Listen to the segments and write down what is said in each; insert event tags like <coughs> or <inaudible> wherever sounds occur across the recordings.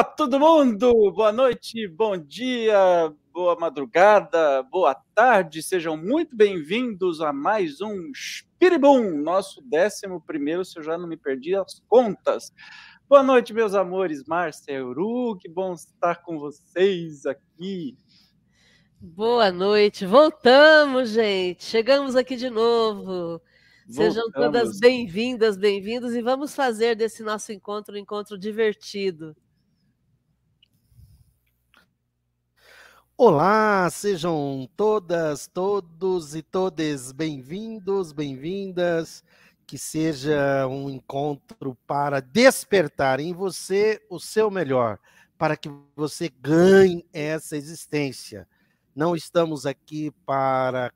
Olá, todo mundo! Boa noite, bom dia, boa madrugada, boa tarde, sejam muito bem-vindos a mais um Spiribum, nosso décimo primeiro, se eu já não me perdi as contas. Boa noite, meus amores, Márcia Euru, que bom estar com vocês aqui. Boa noite, voltamos, gente, chegamos aqui de novo. Sejam voltamos. todas bem-vindas, bem-vindos, e vamos fazer desse nosso encontro um encontro divertido. Olá, sejam todas, todos e todas bem-vindos, bem-vindas. Que seja um encontro para despertar em você o seu melhor, para que você ganhe essa existência. Não estamos aqui para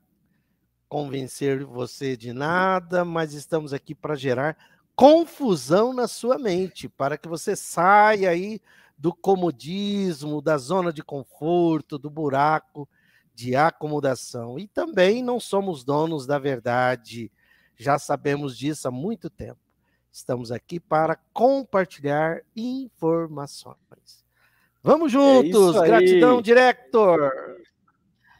convencer você de nada, mas estamos aqui para gerar confusão na sua mente, para que você saia aí do comodismo, da zona de conforto, do buraco de acomodação. E também não somos donos da verdade, já sabemos disso há muito tempo. Estamos aqui para compartilhar informações. Vamos é juntos! É Gratidão, director!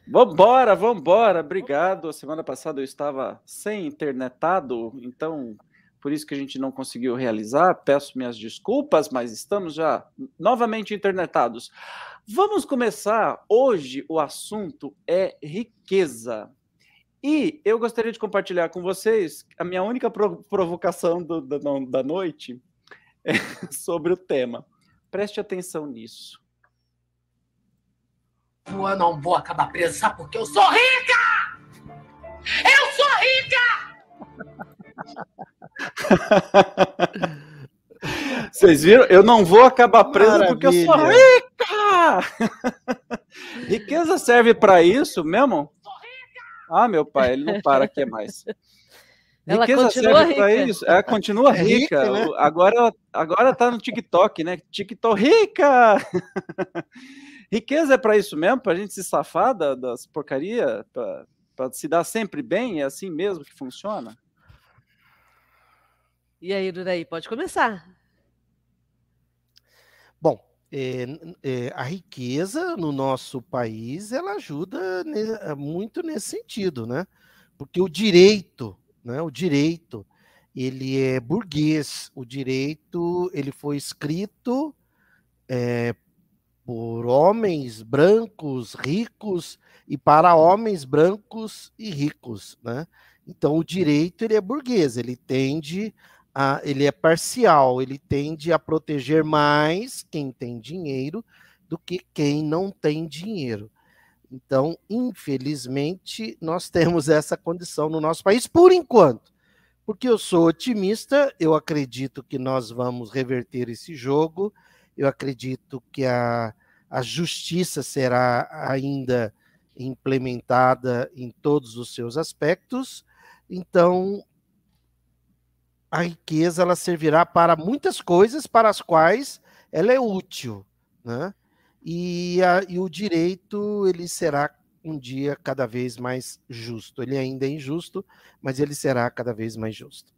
Vambora, vambora! Obrigado. A semana passada eu estava sem internetado, então por isso que a gente não conseguiu realizar. Peço minhas desculpas, mas estamos já novamente internetados. Vamos começar. Hoje o assunto é riqueza. E eu gostaria de compartilhar com vocês a minha única provocação do, da, da noite <laughs> é sobre o tema. Preste atenção nisso. Eu não vou acabar presa, porque eu sou rica! Eu sou rica! <laughs> Vocês viram? Eu não vou acabar preso Maravilha. porque eu sou rica! <laughs> Riqueza serve para isso mesmo? Ah, meu pai, ele não para aqui mais. <laughs> Ela Riqueza serve para isso? Ela continua é rica. rica né? Agora, agora tá no TikTok, né? TikTok rica! Riqueza é para isso mesmo? Para a gente se safar das porcaria? Para se dar sempre bem? É assim mesmo que funciona? E aí, Duraí, pode começar. Bom, é, é, a riqueza no nosso país ela ajuda ne, muito nesse sentido, né? Porque o direito, né? O direito ele é burguês. O direito ele foi escrito é, por homens brancos ricos e para homens brancos e ricos, né? Então o direito ele é burguês. Ele tende a, ele é parcial, ele tende a proteger mais quem tem dinheiro do que quem não tem dinheiro. Então, infelizmente, nós <laughs> temos essa condição no nosso país por enquanto. Porque eu sou otimista, eu acredito que nós vamos reverter esse jogo, eu acredito que a, a justiça será ainda implementada em todos os seus aspectos. Então, a riqueza ela servirá para muitas coisas para as quais ela é útil, né? E, a, e o direito ele será um dia cada vez mais justo. Ele ainda é injusto, mas ele será cada vez mais justo.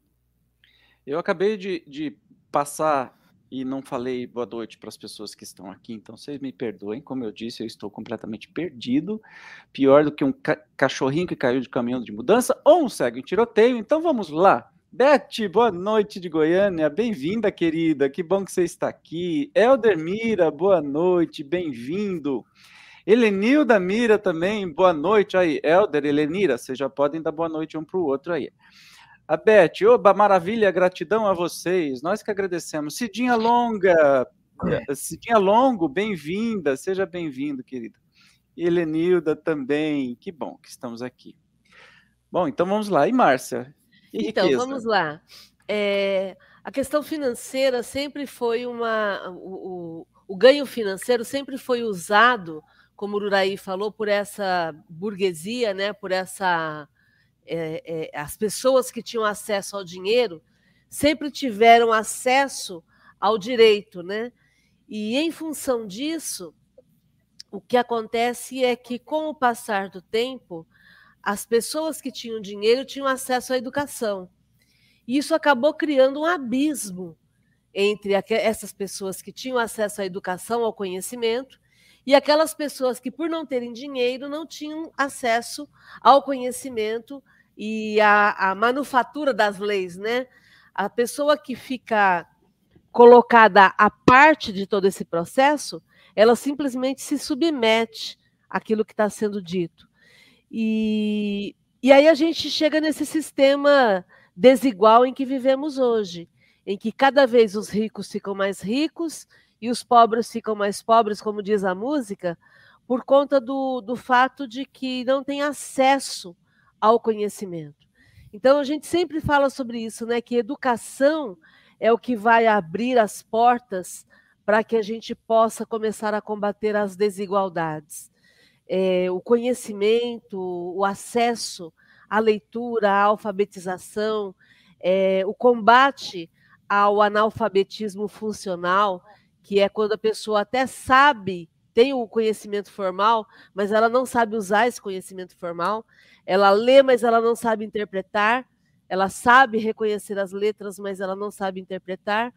Eu acabei de, de passar e não falei boa noite para as pessoas que estão aqui, então vocês me perdoem. Como eu disse, eu estou completamente perdido, pior do que um ca cachorrinho que caiu de caminhão de mudança ou um cego em tiroteio. Então vamos lá. Beth, boa noite de Goiânia, bem-vinda, querida, que bom que você está aqui. Elder Mira, boa noite, bem-vindo. Helenilda Mira também, boa noite. Aí, Elder, Helenira, vocês já podem dar boa noite um para o outro aí. A Beth, oba, maravilha, gratidão a vocês, nós que agradecemos. Cidinha Longa, Cidinha Longo, bem-vinda, seja bem-vindo, querida. E Helenilda também, que bom que estamos aqui. Bom, então vamos lá. E Márcia, então, vamos lá. É, a questão financeira sempre foi uma. O, o, o, ganho financeiro sempre foi usado, como o Uraí falou, por essa burguesia, né, por essa. É, é, as pessoas que tinham acesso ao dinheiro sempre tiveram acesso ao direito, né? E em função disso, o que acontece é que, com o passar do tempo, as pessoas que tinham dinheiro tinham acesso à educação. E isso acabou criando um abismo entre essas pessoas que tinham acesso à educação, ao conhecimento, e aquelas pessoas que, por não terem dinheiro, não tinham acesso ao conhecimento e à, à manufatura das leis, né? A pessoa que fica colocada à parte de todo esse processo, ela simplesmente se submete àquilo que está sendo dito. E, e aí a gente chega nesse sistema desigual em que vivemos hoje, em que cada vez os ricos ficam mais ricos e os pobres ficam mais pobres, como diz a música, por conta do, do fato de que não tem acesso ao conhecimento. Então a gente sempre fala sobre isso, né? Que educação é o que vai abrir as portas para que a gente possa começar a combater as desigualdades. É, o conhecimento, o acesso à leitura, à alfabetização, é, o combate ao analfabetismo funcional, que é quando a pessoa até sabe, tem o conhecimento formal, mas ela não sabe usar esse conhecimento formal. Ela lê, mas ela não sabe interpretar. Ela sabe reconhecer as letras, mas ela não sabe interpretar.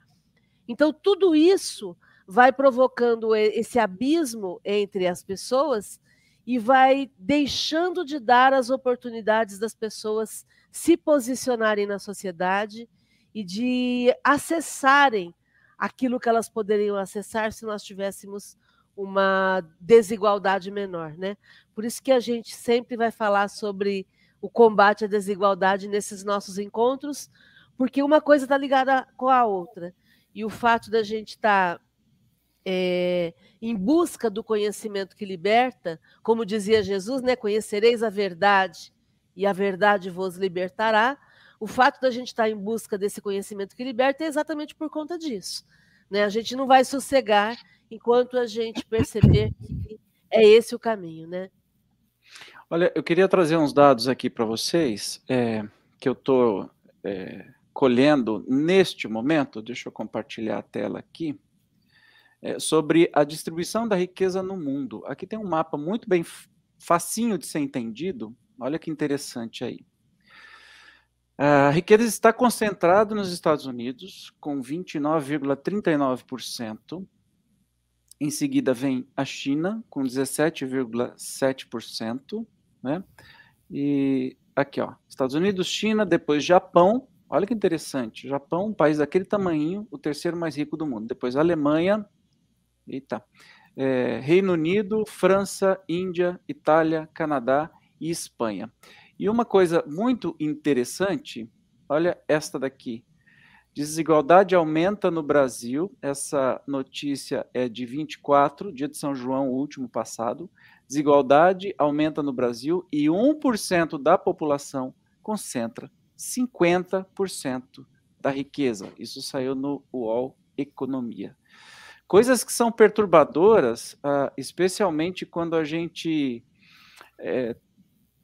Então, tudo isso vai provocando esse abismo entre as pessoas e vai deixando de dar as oportunidades das pessoas se posicionarem na sociedade e de acessarem aquilo que elas poderiam acessar se nós tivéssemos uma desigualdade menor, né? Por isso que a gente sempre vai falar sobre o combate à desigualdade nesses nossos encontros, porque uma coisa está ligada com a outra. E o fato da gente estar tá, é, em busca do conhecimento que liberta, como dizia Jesus, né? Conhecereis a verdade e a verdade vos libertará. O fato da gente estar em busca desse conhecimento que liberta é exatamente por conta disso. Né? A gente não vai sossegar enquanto a gente perceber que é esse o caminho, né? Olha, eu queria trazer uns dados aqui para vocês é, que eu estou é, colhendo neste momento. Deixa eu compartilhar a tela aqui. É, sobre a distribuição da riqueza no mundo. Aqui tem um mapa muito bem facinho de ser entendido. Olha que interessante aí. A riqueza está concentrada nos Estados Unidos, com 29,39%. Em seguida vem a China, com 17,7%. Né? E aqui, ó, Estados Unidos, China, depois Japão. Olha que interessante. Japão, um país daquele tamanho, o terceiro mais rico do mundo. Depois Alemanha. Eita. É, Reino Unido, França, Índia, Itália, Canadá e Espanha. E uma coisa muito interessante, olha esta daqui. Desigualdade aumenta no Brasil. Essa notícia é de 24, dia de São João, último passado. Desigualdade aumenta no Brasil e 1% da população concentra 50% da riqueza. Isso saiu no UOL Economia. Coisas que são perturbadoras, uh, especialmente quando a gente é,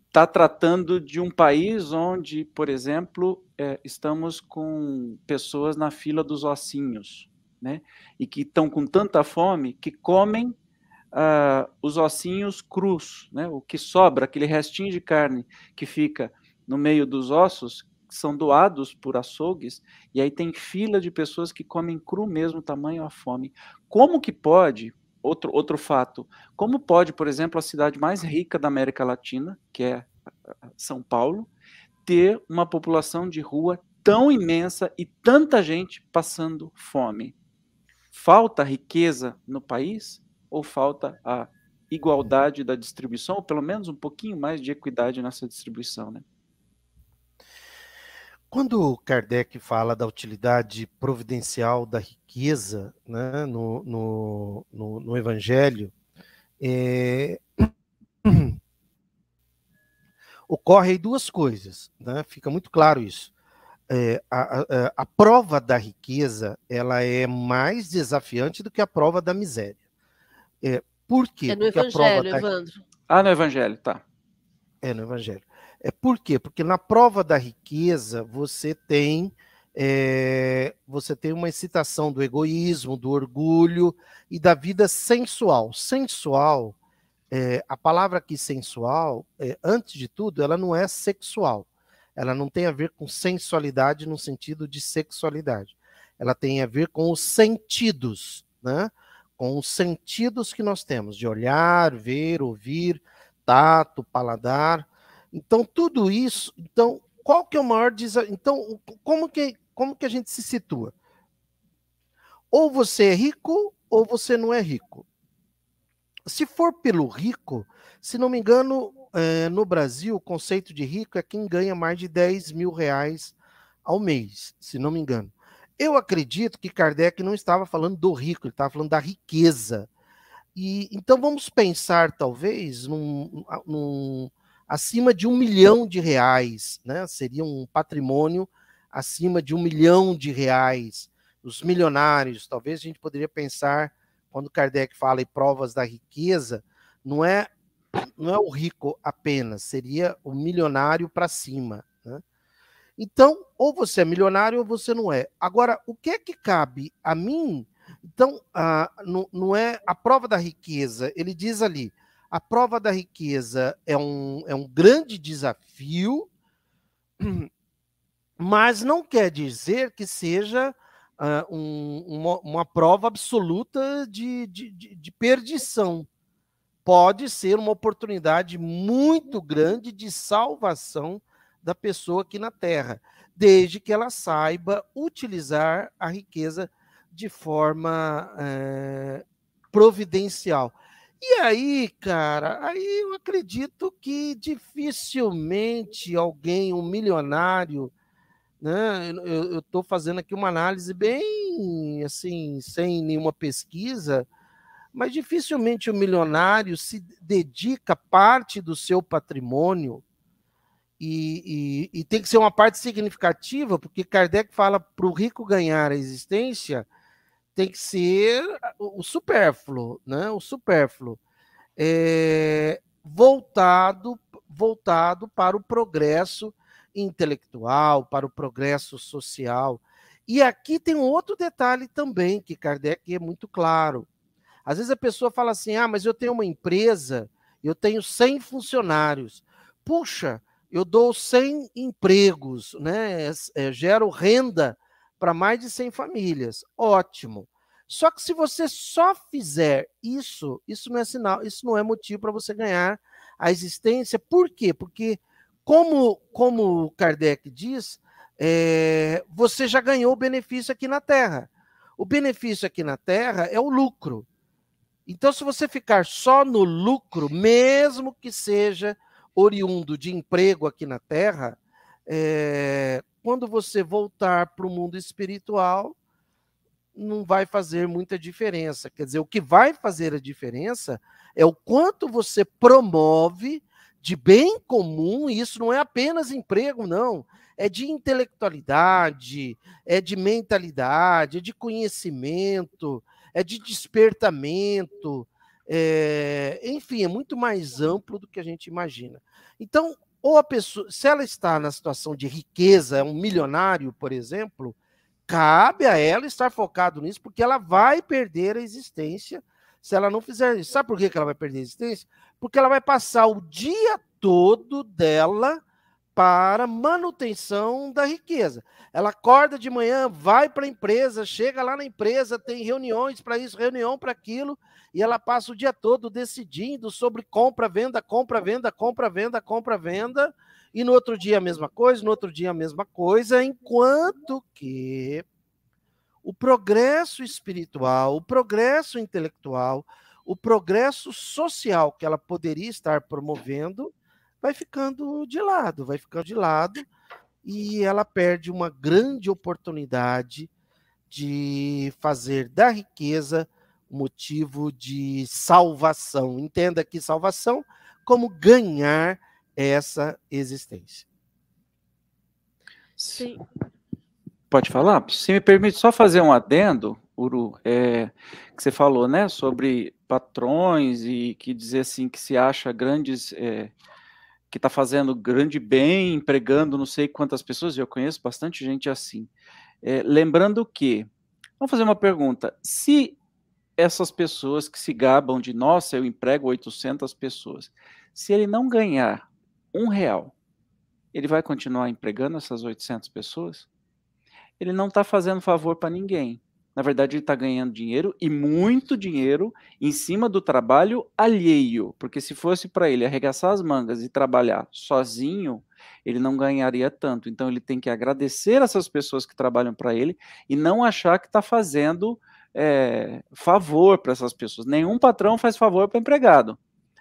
está tratando de um país onde, por exemplo, é, estamos com pessoas na fila dos ossinhos, né? E que estão com tanta fome que comem uh, os ossinhos crus, né? O que sobra, aquele restinho de carne que fica no meio dos ossos, são doados por açougues, e aí tem fila de pessoas que comem cru mesmo, tamanho a fome. Como que pode outro, outro fato. Como pode, por exemplo, a cidade mais rica da América Latina, que é São Paulo, ter uma população de rua tão imensa e tanta gente passando fome? Falta riqueza no país ou falta a igualdade da distribuição, ou pelo menos um pouquinho mais de equidade nessa distribuição, né? Quando Kardec fala da utilidade providencial da riqueza né, no, no, no, no Evangelho, é... <clears throat> ocorre aí duas coisas, né? fica muito claro isso. É, a, a, a, prova da riqueza ela é mais desafiante do que a prova da miséria. É, por quê? É no Porque Evangelho, da... Evandro. Ah, no Evangelho, tá. É no Evangelho. É por quê? Porque na prova da riqueza você tem é, você tem uma excitação do egoísmo, do orgulho e da vida sensual. Sensual, é, a palavra aqui sensual, é, antes de tudo, ela não é sexual. Ela não tem a ver com sensualidade no sentido de sexualidade. ela tem a ver com os sentidos, né? Com os sentidos que nós temos de olhar, ver, ouvir, tato, paladar. Então tudo isso, então qual que é o maior desafio? Então como que como que a gente se situa? Ou você é rico ou você não é rico. Se for pelo rico, se não me engano, é, no Brasil, o conceito de rico é quem ganha mais de 10 mil reais ao mês, se não me engano. Eu acredito que Kardec não estava falando do rico, ele estava falando da riqueza. E então vamos pensar, talvez, num, num, acima de um milhão de reais, né? Seria um patrimônio acima de um milhão de reais. Os milionários, talvez a gente poderia pensar quando Kardec fala em provas da riqueza, não é não é o rico apenas, seria o milionário para cima. Né? Então, ou você é milionário ou você não é. Agora, o que é que cabe a mim? Então, ah, não, não é a prova da riqueza. Ele diz ali: a prova da riqueza é um, é um grande desafio, mas não quer dizer que seja uh, um, uma, uma, prova absoluta de, de, de perdição. Pode ser uma oportunidade muito grande de salvação da pessoa aqui na Terra, desde que ela saiba utilizar a riqueza de forma é, providencial. E aí, cara, aí eu acredito que dificilmente alguém, um milionário, né? Eu estou fazendo aqui uma análise bem assim, sem nenhuma pesquisa, mas dificilmente o milionário se dedica parte do seu patrimônio e, e, e, tem que ser uma parte significativa, porque Kardec fala para o rico ganhar a existência, tem que ser o, supérfluo, né? O supérfluo é, voltado voltado para o progresso intelectual, para o progresso social. E aqui tem um outro detalhe também, que Kardec é muito claro. Às vezes a pessoa fala assim: ah, mas eu tenho uma empresa, eu tenho 100 funcionários. Puxa, eu dou 100 empregos, né? É, gero renda para mais de 100 famílias. Ótimo. Só que se você só fizer isso, isso não é sinal, isso não é motivo para você ganhar a existência. Por quê? Porque como, como Kardec diz, é, você já ganhou o benefício aqui na Terra. O benefício aqui na Terra é o lucro. Então, se você ficar só no lucro, mesmo que seja oriundo de emprego aqui na Terra, é, quando você voltar para o mundo espiritual, não vai fazer muita diferença. Quer dizer, o que vai fazer a diferença é o quanto você promove de bem comum, e isso não é apenas emprego, não. É de intelectualidade, é de mentalidade, é de conhecimento, é de despertamento, é... enfim, é muito mais amplo do que a gente imagina. Então, ou a pessoa, se ela está na situação de riqueza, é um milionário, por exemplo, cabe a ela estar focado nisso, porque ela vai perder a existência se ela não fizer isso. Sabe por que ela vai perder a existência? Porque ela vai passar o dia todo dela para manutenção da riqueza. Ela acorda de manhã, vai para a empresa, chega lá na empresa, tem reuniões para isso, reunião para aquilo, e ela passa o dia todo decidindo sobre compra, venda, compra, venda, compra, venda, compra, venda, e no outro dia a mesma coisa, no outro dia a mesma coisa, enquanto que o progresso espiritual, o progresso intelectual, o progresso social que ela poderia estar promovendo vai ficando de lado, vai ficando de lado e ela perde uma grande oportunidade de fazer da riqueza motivo de salvação. Entenda que salvação como ganhar essa existência. Sim. Pode falar? Se me permite só fazer um adendo, Uru, é, que você falou, né, sobre patrões e que dizer assim que se acha grandes, é, que está fazendo grande bem, empregando não sei quantas pessoas, eu conheço bastante gente assim. É, lembrando que, vamos fazer uma pergunta, se essas pessoas que se gabam de, nossa, eu emprego 800 pessoas, se ele não ganhar um real, ele vai continuar empregando essas 800 pessoas? ele não está fazendo favor para ninguém. Na verdade, ele está ganhando dinheiro e muito dinheiro em cima do trabalho alheio. Porque se fosse para ele arregaçar as mangas e trabalhar sozinho, ele não ganharia tanto. Então, ele tem que agradecer essas pessoas que trabalham para ele e não achar que está fazendo é, favor para essas pessoas. Nenhum patrão faz favor para o empregado.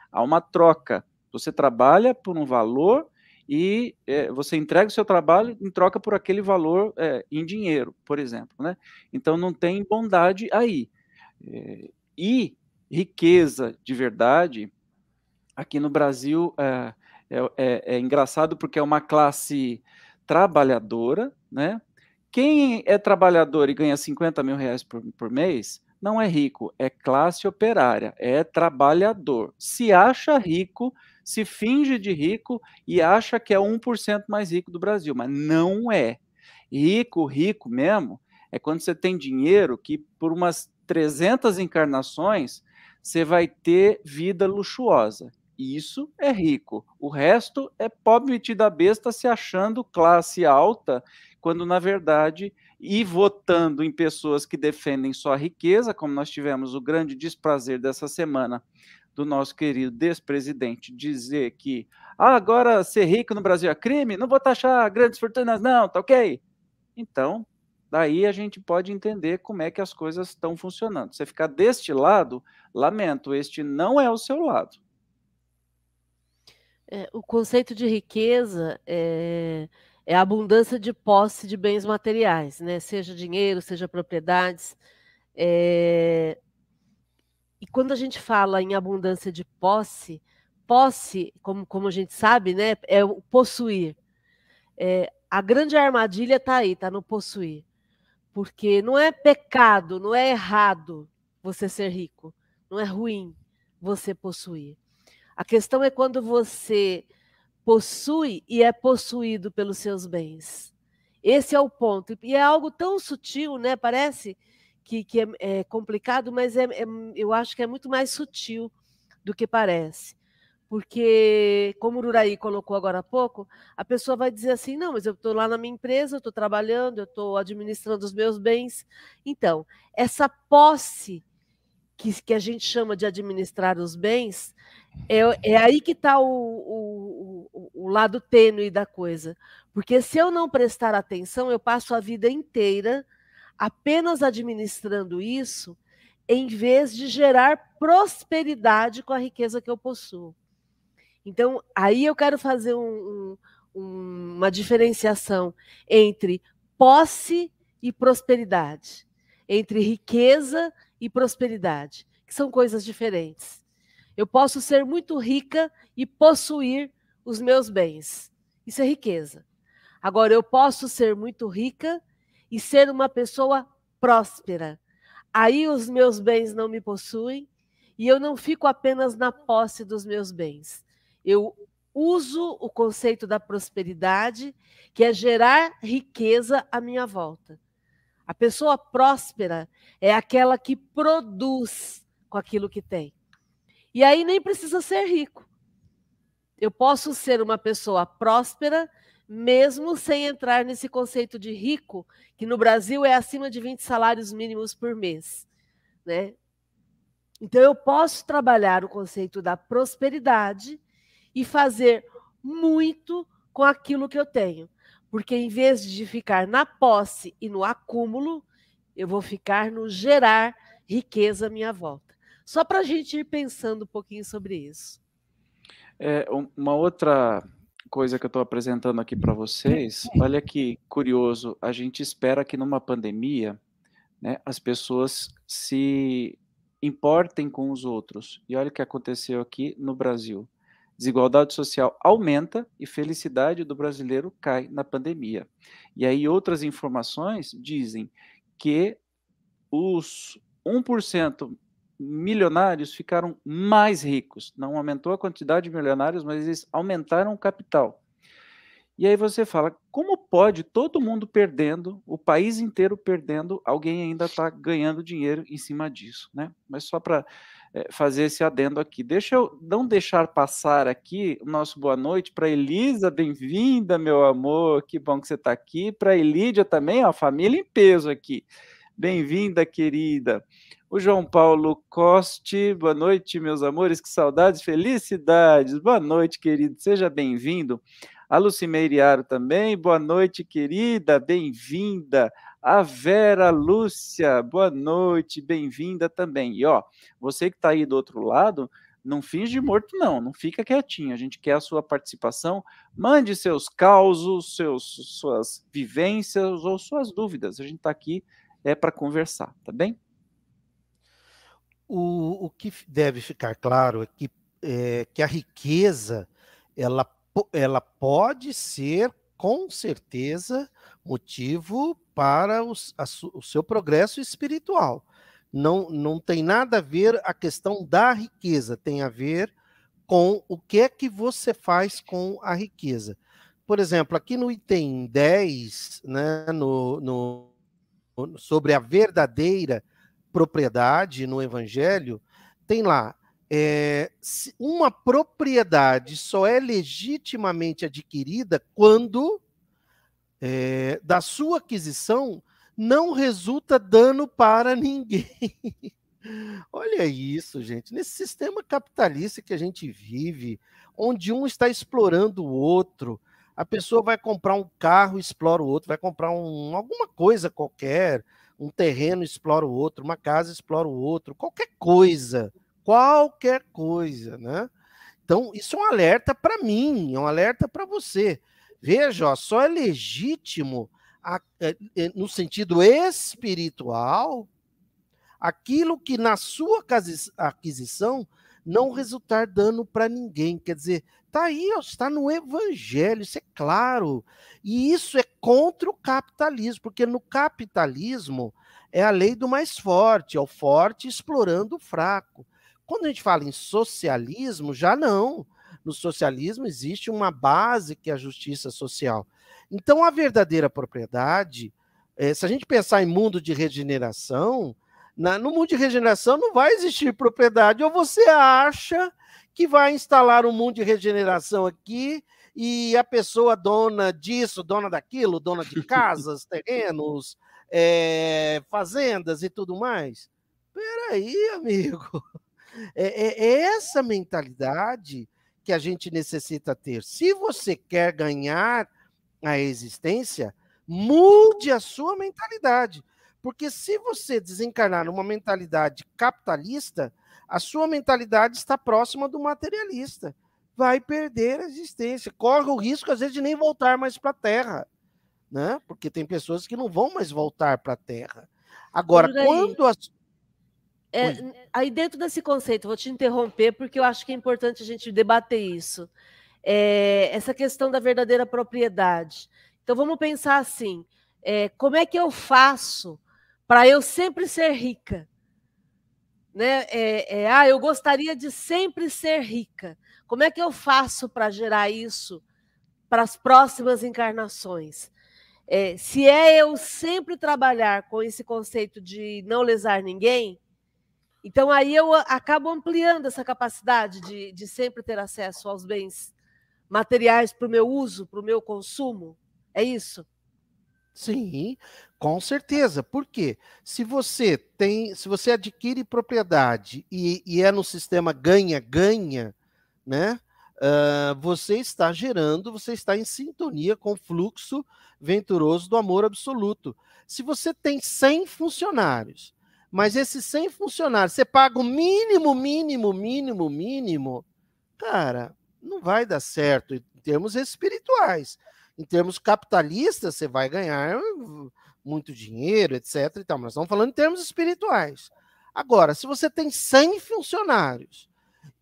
Há uma troca. Você trabalha por um valor e é, você entrega o seu trabalho em troca por aquele valor é, em dinheiro, por exemplo. Né? Então não tem bondade aí. É, e riqueza de verdade, aqui no Brasil é, é, engraçado porque é uma classe trabalhadora, né? Quem é trabalhador e ganha 50 mil reais por, por mês não é rico, é classe operária, é trabalhador. Se acha rico se finge de rico e acha que é 1% mais rico do Brasil, mas não é. Rico, rico mesmo, é quando você tem dinheiro que por umas 300 encarnações você vai ter vida luxuosa. Isso é rico. O resto é pobre metida besta se achando classe alta, quando na verdade e votando em pessoas que defendem só a riqueza, como nós tivemos o grande desprazer dessa semana do nosso querido despresidente dizer que ah, agora ser rico no Brasil é crime, não vou taxar grandes fortunas, não, tá ok? Então, daí a gente pode entender como é que as coisas estão funcionando. Você ficar deste lado, lamento, este não é o seu lado. É, o conceito de riqueza é, é, a abundância de posse de bens materiais, né? seja dinheiro, seja propriedades. É, e quando a gente fala em abundância de posse, posse, como, como a gente sabe, né, é o possuir. É, a grande armadilha está aí, está no possuir. Porque não é pecado, não é errado você ser rico. Não é ruim você possuir. A questão é quando você possui e é possuído pelos seus bens. Esse é o ponto. E é algo tão sutil, né? Parece que, que é, é, complicado, mas é, é, eu acho que é muito mais sutil do que parece. Porque, como o Uraí colocou agora há pouco, a pessoa vai dizer assim: não, mas eu estou lá na minha empresa, eu estou trabalhando, eu estou administrando os meus bens. Então, essa posse que, que a gente chama de administrar os bens, é, é aí que está o, o, o, o lado tênue da coisa. Porque se eu não prestar atenção, eu passo a vida inteira apenas administrando isso, em vez de gerar prosperidade com a riqueza que eu possuo. Então, aí eu quero fazer um, um, uma diferenciação entre posse e prosperidade, entre riqueza e prosperidade, que são coisas diferentes. Eu posso ser muito rica e possuir os meus bens. Isso é riqueza. Agora, eu posso ser muito rica e ser uma pessoa próspera. Aí os meus bens não me possuem e eu não fico apenas na posse dos meus bens. Eu uso o conceito da prosperidade, que é gerar riqueza à minha volta. A pessoa próspera é aquela que produz com aquilo que tem. E aí nem precisa ser rico. Eu posso ser uma pessoa próspera mesmo sem entrar nesse conceito de rico, que no Brasil é acima de 20 salários mínimos por mês. Né? Então, eu posso trabalhar o conceito da prosperidade e fazer muito com aquilo que eu tenho. Porque em vez de ficar na posse e no acúmulo, eu vou ficar no gerar riqueza à minha volta. Só para a gente ir pensando um pouquinho sobre isso. É, uma outra coisa que eu estou apresentando aqui para vocês, olha que curioso, a gente espera que numa pandemia né, as pessoas se importem com os outros. E olha o que aconteceu aqui no Brasil. Desigualdade social aumenta e felicidade do brasileiro cai na pandemia. E aí outras informações dizem que os 1% milionários ficaram mais ricos. Não aumentou a quantidade de milionários, mas eles aumentaram o capital. E aí você fala, como pode todo mundo perdendo, o país inteiro perdendo, alguém ainda está ganhando dinheiro em cima disso, né? Mas só para é, fazer esse adendo aqui. Deixa eu não deixar passar aqui o nosso boa noite para Elisa, bem-vinda, meu amor, que bom que você está aqui. Para Elídia também, ó, família em peso aqui. Bem-vinda, querida. O João Paulo Coste, boa noite, meus amores, que saudades, felicidades. Boa noite, querido, seja bem-vindo. A Lucimeiriaro também, boa noite, querida, bem-vinda. A Vera Lúcia, boa noite, bem-vinda também. E ó, você que está aí do outro lado, não finge morto, não, não fica quietinho. A gente quer a sua participação. Mande seus causos, seus, suas vivências ou suas dúvidas. A gente está aqui é para conversar, tá bem? O, o que deve ficar claro é que, é que a riqueza ela, ela pode ser com certeza motivo para os, a, o seu progresso espiritual. Não, não tem nada a ver a questão da riqueza, tem a ver com o que é que você faz com a riqueza. Por exemplo, aqui no item 10, né, no, no, sobre a verdadeira propriedade no Evangelho, tem lá, é, uma propriedade só é legitimamente adquirida quando é, da sua aquisição não resulta dano para ninguém. <laughs> Olha isso, gente. Nesse sistema capitalista que a gente vive, onde um está explorando o outro, a pessoa vai comprar um carro, explora o outro, vai comprar um, alguma coisa qualquer, um terreno, explora o outro, uma casa, explora o outro, qualquer coisa, qualquer coisa, né? Então, isso é um alerta para mim, é um alerta para você. Veja, ó, só é legítimo a, é, no sentido espiritual aquilo que na sua aquisição não resultar dano para ninguém. Quer dizer, está aí, está no evangelho, isso é claro. E isso é contra o capitalismo, porque no capitalismo é a lei do mais forte, é o forte explorando o fraco. Quando a gente fala em socialismo, já não no socialismo existe uma base que é a justiça social. Então, a verdadeira propriedade, é, se a gente pensar em mundo de regeneração, na, no mundo de regeneração não vai existir propriedade, ou você acha que vai instalar um mundo de regeneração aqui e a pessoa dona disso, dona daquilo, dona de <laughs> casas, terrenos, é, fazendas e tudo mais. Peraí, amigo. É, é, é essa mentalidade que a gente necessita ter. Se você quer ganhar a existência, mude a sua mentalidade. Porque se você desencarnar numa mentalidade capitalista, a sua mentalidade está próxima do materialista. Vai perder a existência. Corre o risco, às vezes, de nem voltar mais para a Terra. Né? Porque tem pessoas que não vão mais voltar para a Terra. Agora, quando as, é, aí dentro desse conceito, vou te interromper porque eu acho que é importante a gente debater isso. É, essa questão da verdadeira propriedade. Então vamos pensar assim: é, como é que eu faço para eu sempre ser rica? Né? É, é, ah, eu gostaria de sempre ser rica. Como é que eu faço para gerar isso para as próximas encarnações? É, se é eu sempre trabalhar com esse conceito de não lesar ninguém, então, aí eu acabo ampliando essa capacidade de, de sempre ter acesso aos bens materiais para o meu uso, para o meu consumo. É isso? Sim, com certeza. Por quê? Se você tem, se você adquire propriedade e, e é no sistema ganha-ganha, né? Uh, você está gerando, você está em sintonia com o fluxo venturoso do amor absoluto. Se você tem 100 funcionários mas esses 100 funcionários, você paga o mínimo, mínimo, mínimo, mínimo, cara, não vai dar certo em termos espirituais. Em termos capitalistas, você vai ganhar muito dinheiro, etc. E tal, mas estamos falando em termos espirituais. Agora, se você tem 100 funcionários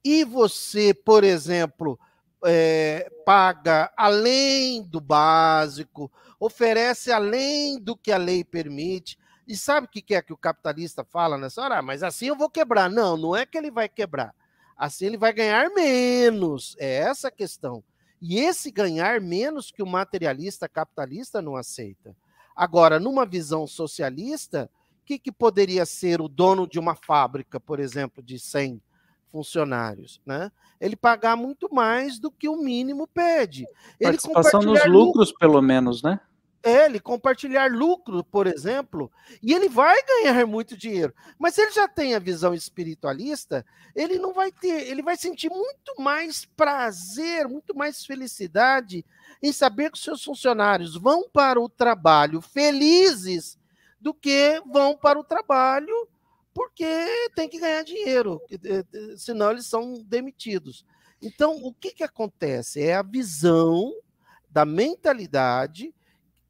e você, por exemplo, é, paga além do básico, oferece além do que a lei permite, e sabe o que é que o capitalista fala nessa hora? Ah, mas assim eu vou quebrar. Não, não é que ele vai quebrar. Assim ele vai ganhar menos. É essa a questão. E esse ganhar menos que o materialista capitalista não aceita. Agora, numa visão socialista, que, que poderia ser o dono de uma fábrica, por exemplo, de 100 funcionários, né? Ele pagar muito mais do que o mínimo pede. Ele Participação nos lucros, lucro, pelo menos, né? Ele compartilhar lucro, por exemplo, e ele vai ganhar muito dinheiro. Mas se ele já tem a visão espiritualista, ele não vai ter, ele vai sentir muito mais prazer, muito mais felicidade em saber que seus funcionários vão para o trabalho felizes do que vão para o trabalho porque tem que ganhar dinheiro, eh, eh, senão eles são demitidos. Então, o que, que acontece? É a visão da mentalidade.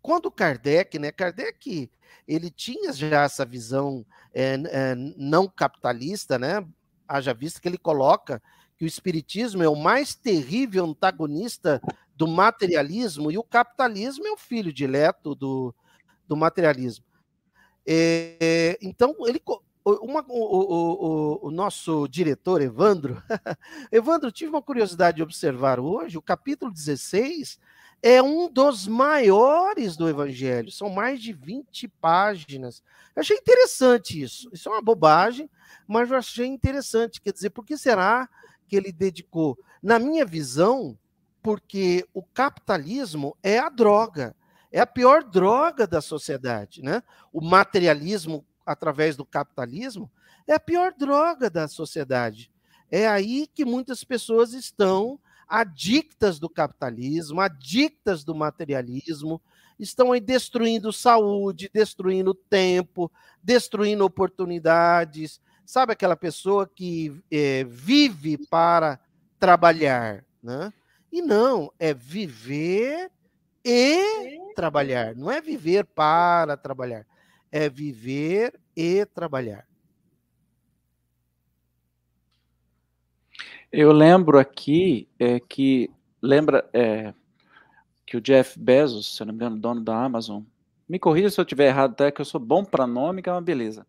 Quando Kardec, né? Kardec, ele tinha já essa visão é, é, não capitalista, né? Haja visto que ele coloca que o espiritismo é o mais terrível antagonista do materialismo e o capitalismo é o filho dileto do, do materialismo. É, então, ele uma, o, o, o, nosso diretor, Evandro, <laughs> Evandro, tive uma curiosidade de observar hoje, o capítulo 16 é um dos maiores do Evangelho, são mais de 20 páginas. Eu achei interessante isso. Isso é uma bobagem, mas eu achei interessante. Quer dizer, por que será que ele dedicou? Na minha visão, porque o capitalismo é a droga, é a pior droga da sociedade. Né? O materialismo através do capitalismo, é a pior droga da sociedade. É aí que muitas pessoas estão adictas do capitalismo, adictas do materialismo, estão aí destruindo saúde, destruindo tempo, destruindo oportunidades. Sabe aquela pessoa que é, vive para trabalhar, né? E não, é viver e trabalhar, não é viver para trabalhar é viver e trabalhar. Eu lembro aqui é, que lembra é, que o Jeff Bezos, se eu não me engano, dono da Amazon, me corrija se eu estiver errado, até que eu sou bom para nome, que é uma beleza.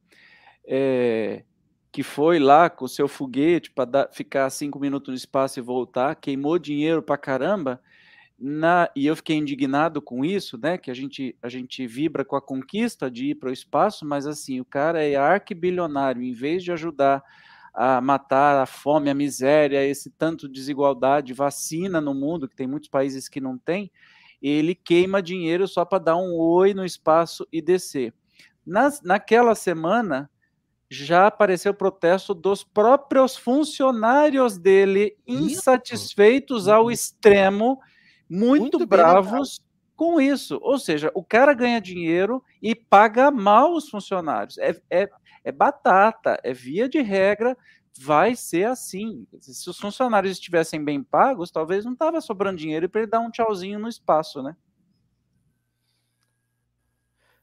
É, que foi lá com o seu foguete para ficar cinco minutos no espaço e voltar, queimou dinheiro para caramba na, e eu fiquei indignado com isso, né? Que a gente, a gente vibra com a conquista de ir para o espaço, mas assim, o cara é arquibilionário, em vez de ajudar a matar a fome, a miséria, esse tanto desigualdade, vacina no mundo, que tem muitos países que não tem, ele queima dinheiro só para dar um oi no espaço e descer. Nas, naquela semana, já apareceu protesto dos próprios funcionários dele, insatisfeitos ao extremo muito, muito bravos com isso. Ou seja, o cara ganha dinheiro e paga mal os funcionários. É, é, é batata, é via de regra, vai ser assim. Se os funcionários estivessem bem pagos, talvez não estava sobrando dinheiro para ele dar um tchauzinho no espaço, né?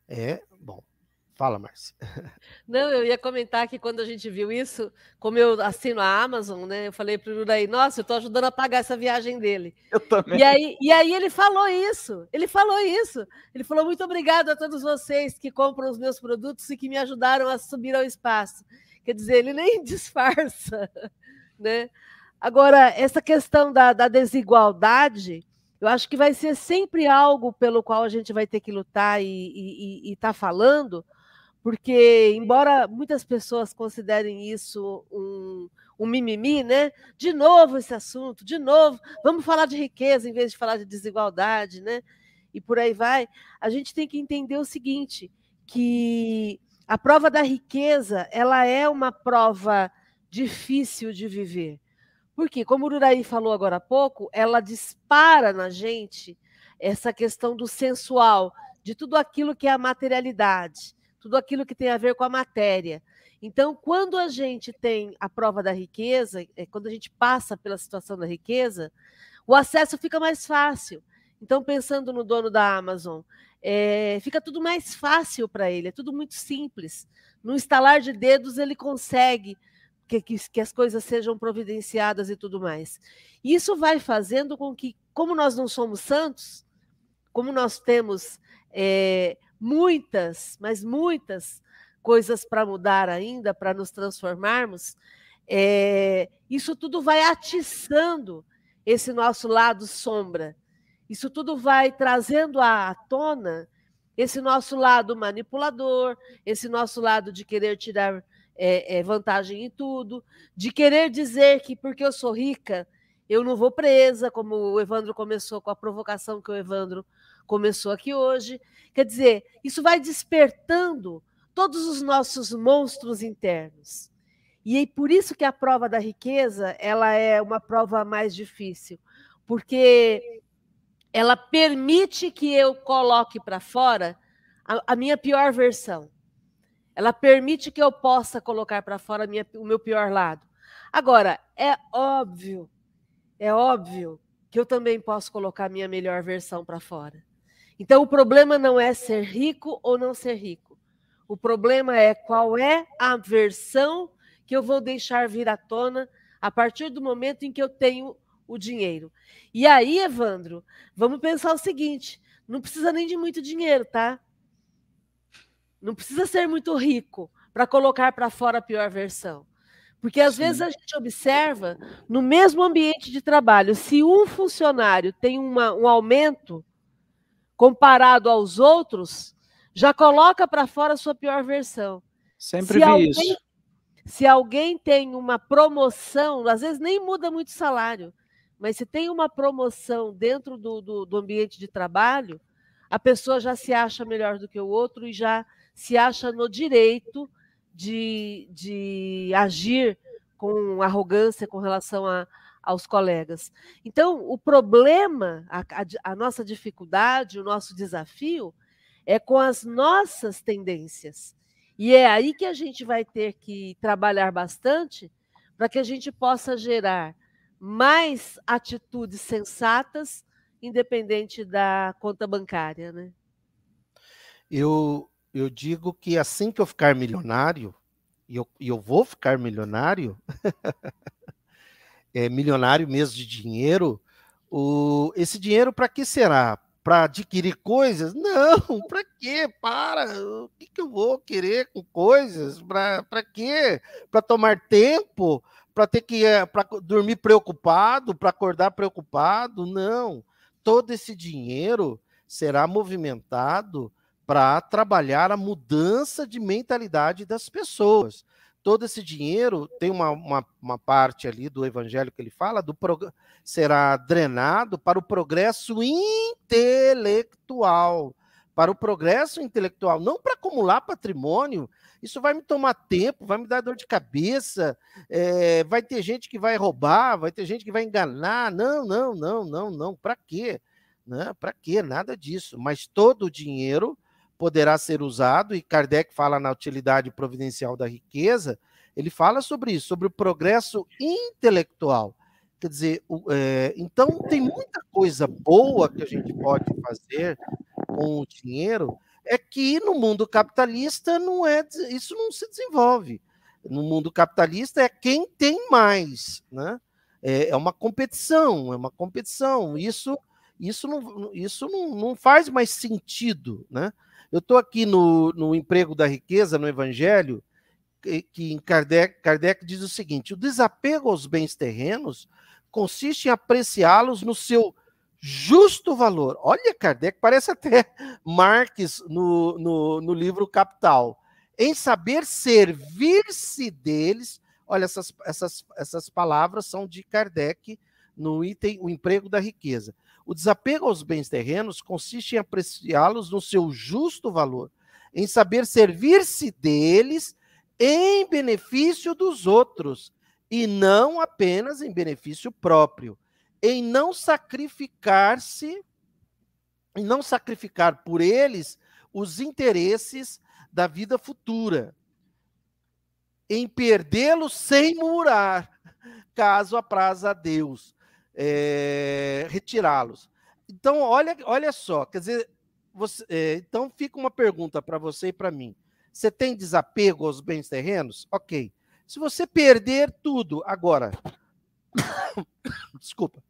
É. Fala, Márcia. <laughs> Não, eu ia comentar que quando a gente viu isso, como eu assino a Amazon, né? Eu falei para o Juraí, nossa, eu estou ajudando a pagar essa viagem dele. Eu também. E aí, e aí ele falou isso. Ele falou isso. Ele falou: muito obrigado a todos vocês que compram os meus produtos e que me ajudaram a subir ao espaço. Quer dizer, ele nem <laughs> disfarça, né? Agora, essa questão da, da desigualdade, eu acho que vai ser sempre algo pelo qual a gente vai ter que lutar e estar tá falando, porque, embora muitas pessoas considerem isso um, um mimimi, né? De novo esse assunto, de novo, vamos falar de riqueza em vez de falar de desigualdade, né? E por aí vai. A gente tem que entender o seguinte, que a prova da riqueza, ela é uma prova difícil de viver. Porque, como o Uraí falou agora há pouco, ela dispara na gente essa questão do sensual, de tudo aquilo que é a materialidade tudo aquilo que tem a ver com a matéria. Então, quando a gente tem a prova da riqueza, é, quando a gente passa pela situação da riqueza, o acesso fica mais fácil. Então, pensando no dono da Amazon, é, fica tudo mais fácil para ele, é tudo muito simples. No instalar de dedos, ele consegue que, que, que, as coisas sejam providenciadas e tudo mais. Isso vai fazendo com que, como nós não somos santos, como nós temos é, muitas, mas muitas coisas para mudar ainda, para nos transformarmos, é, isso tudo vai atiçando esse nosso lado sombra. Isso tudo vai trazendo à tona esse nosso lado manipulador, esse nosso lado de querer tirar é, é, vantagem em tudo, de querer dizer que porque eu sou rica, eu não vou presa, como o Evandro começou com a provocação que o Evandro começou aqui hoje. Quer dizer, isso vai despertando todos os nossos monstros internos. E é por isso que a prova da riqueza ela é uma prova mais difícil, porque ela permite que eu coloque para fora a, a, minha pior versão. Ela permite que eu possa colocar para fora minha, o meu pior lado. Agora, é óbvio, é óbvio que eu também posso colocar a minha melhor versão para fora. Então, o problema não é ser rico ou não ser rico. O problema é qual é a versão que eu vou deixar vir à tona a partir do momento em que eu tenho o dinheiro. E aí, Evandro, vamos pensar o seguinte: não precisa nem de muito dinheiro, tá? Não precisa ser muito rico para colocar para fora a pior versão. Porque às Sim. vezes a gente observa no mesmo ambiente de trabalho, se um funcionário tem uma, um aumento comparado aos outros, já coloca para fora a sua pior versão. Sempre se vi alguém, isso. Se alguém tem uma promoção, às vezes nem muda muito o salário, mas se tem uma promoção dentro do, do, do ambiente de trabalho, a pessoa já se acha melhor do que o outro e já se acha no direito de, de agir com arrogância com relação a, aos colegas. Então, o problema, a, a, a, nossa dificuldade, o nosso desafio é com as nossas tendências. E é aí que a gente vai ter que trabalhar bastante para que a gente possa gerar mais atitudes sensatas, independente da conta bancária, né? Eu, eu digo que assim que eu ficar milionário, e eu, e eu vou ficar milionário, <laughs> é, milionário mesmo de dinheiro, o, esse dinheiro para que será? para adquirir coisas? Não, para quê? Para! O que, que eu vou querer com coisas? Para quê? Para tomar tempo? Para ter que eh, pra dormir preocupado? Para acordar preocupado? Não. Todo esse dinheiro será movimentado para trabalhar a mudança de mentalidade das pessoas todo esse dinheiro tem uma, uma, uma, parte ali do evangelho que ele fala, do será drenado para o progresso intelectual. Para o progresso intelectual, não para acumular patrimônio. Isso vai me tomar tempo, vai me dar dor de cabeça, é, vai ter gente que vai roubar, vai ter gente que vai enganar. Não, não, não, não, não. Para quê? Né? Para quê? Nada disso. Mas todo o dinheiro poderá ser usado, e Kardec fala na utilidade providencial da riqueza, ele fala sobre isso, sobre o progresso intelectual. Quer dizer, é, então tem muita coisa boa que a gente pode fazer com o dinheiro, é que no mundo capitalista não é isso não se desenvolve. No mundo capitalista é quem tem mais, né? É, é uma competição, é uma competição. Isso isso não, isso não, não faz mais sentido, né? Eu estou aqui no, no emprego da riqueza, no Evangelho, que, que em Kardec, Kardec diz o seguinte: o desapego aos bens terrenos consiste em apreciá-los no seu justo valor. Olha, Kardec, parece até <laughs> Marx no, no, no livro Capital. Em saber servir-se deles. Olha, essas, essas, essas palavras são de Kardec no item O Emprego da Riqueza. O desapego aos bens terrenos consiste em apreciá-los no seu justo valor, em saber servir-se deles em benefício dos outros e não apenas em benefício próprio, em não sacrificar-se, em não sacrificar por eles os interesses da vida futura, em perdê-los sem murar, caso apraza a Deus é, retirá-los. Então, olha, olha só, quer dizer, você, é, então fica uma pergunta para você e para mim. Você tem desapego aos bens terrenos? Ok. Se você perder tudo agora, <coughs> desculpa,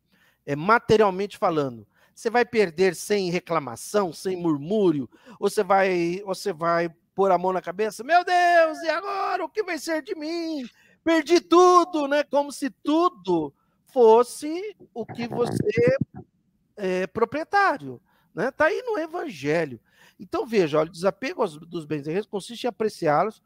é materialmente falando, você vai perder sem reclamação, sem murmúrio, ou você vai, você vai pôr a mão na cabeça, meu Deus, e agora o que vai ser de mim? Perdi tudo, né? Como se tudo fosse o que você é proprietário. Né? Está aí no Evangelho. Então, veja, olha, o desapego dos bens terrenos consiste em apreciá-los,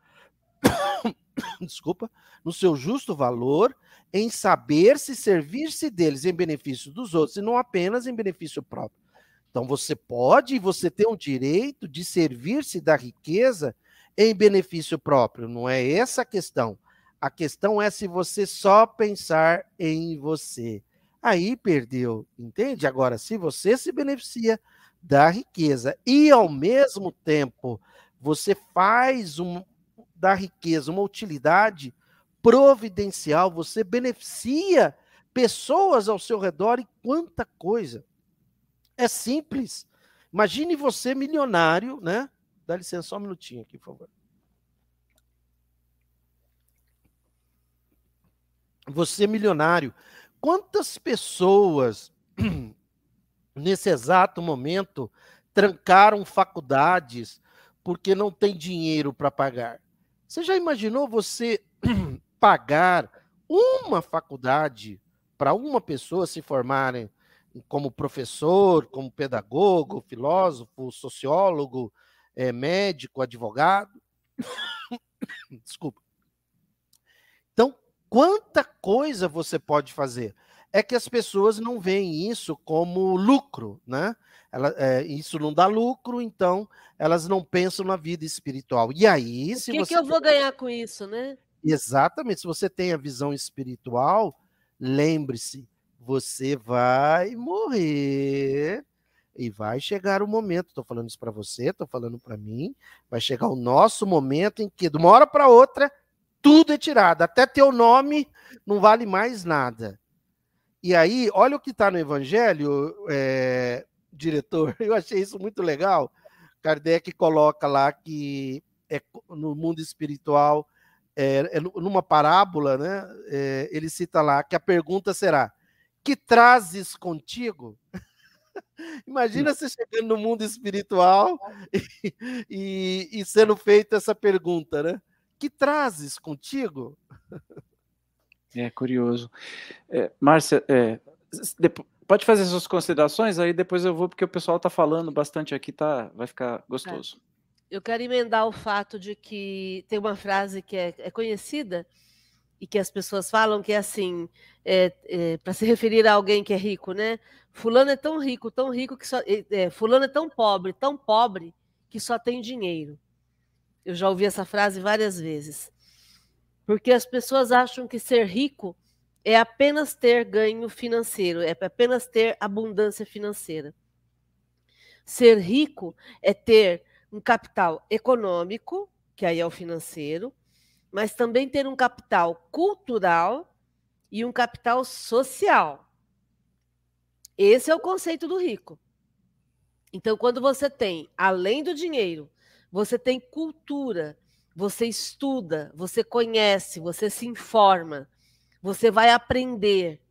<coughs> desculpa, no seu justo valor, em saber se servir-se deles em benefício dos outros e não apenas em benefício próprio. Então, você pode e você tem o direito de servir-se da riqueza em benefício próprio. Não é essa a questão. A questão é se você só pensar em você. Aí perdeu, entende? Agora, se você se beneficia da riqueza e, ao mesmo tempo, você faz um, da riqueza uma utilidade providencial, você beneficia pessoas ao seu redor e quanta coisa. É simples. Imagine você milionário, né? Dá licença só um minutinho aqui, por favor. Você milionário, quantas pessoas <clears throat> nesse exato momento, trancaram faculdades porque não tem dinheiro para pagar. Você já imaginou você <clears throat> pagar uma faculdade para uma pessoa se formarem como professor, como pedagogo, filósofo, sociólogo, é, médico, advogado? <coughs> Desculpa. Quanta coisa você pode fazer? é que as pessoas não veem isso como lucro, né? Ela, é, isso não dá lucro, então elas não pensam na vida espiritual. E aí, o se que você. que eu vou ganhar com isso, né? Exatamente. Se você tem a visão espiritual, lembre-se, você vai morrer e vai chegar o momento. Estou falando isso para você, estou falando para mim. Vai chegar o nosso momento em que, de uma hora para outra, tudo é tirado. Até teu nome não vale mais nada. E aí, olha o que está no Evangelho, é, diretor, <laughs> eu achei isso muito legal. Kardec coloca lá que é, no mundo espiritual, é, é numa parábola, né, é, ele cita lá que a pergunta será: que trazes contigo? <laughs> Imagina você chegando no mundo espiritual e, <laughs> e, e sendo feita essa pergunta, né? Que trazes contigo? É curioso. É, Márcia, é, pode fazer suas considerações, aí depois eu vou, porque o pessoal está falando bastante aqui, tá, vai ficar gostoso. Eu quero emendar o fato de que tem uma frase que é, é conhecida e que as pessoas falam que é assim, é, é, para se referir a alguém que é rico, né? Fulano é tão rico, tão rico que só. É, fulano é tão pobre, tão pobre que só tem dinheiro. Eu já ouvi essa frase várias vezes. Porque as pessoas acham que ser rico é apenas ter ganho financeiro, é apenas ter abundância financeira. Ser rico é ter um capital econômico, que aí é o financeiro, mas também ter um capital cultural e um capital social. Esse é o conceito do rico. Então, quando você tem, além do dinheiro, você tem cultura, você estuda, você conhece, você se informa, você vai aprender.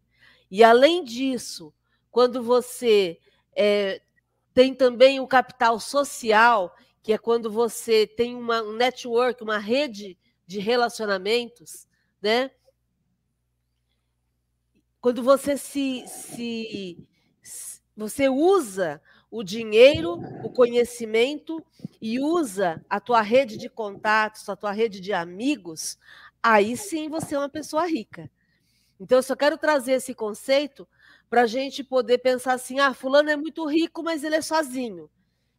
E além disso, quando você é, tem também o capital social, que é quando você tem uma, um network, uma rede de relacionamentos, né? Quando você se, se você usa o dinheiro, o conhecimento e usa a tua rede de contatos, a tua rede de amigos, aí sim você é uma pessoa rica. Então, eu só quero trazer esse conceito para a gente poder pensar assim: ah, Fulano é muito rico, mas ele é sozinho.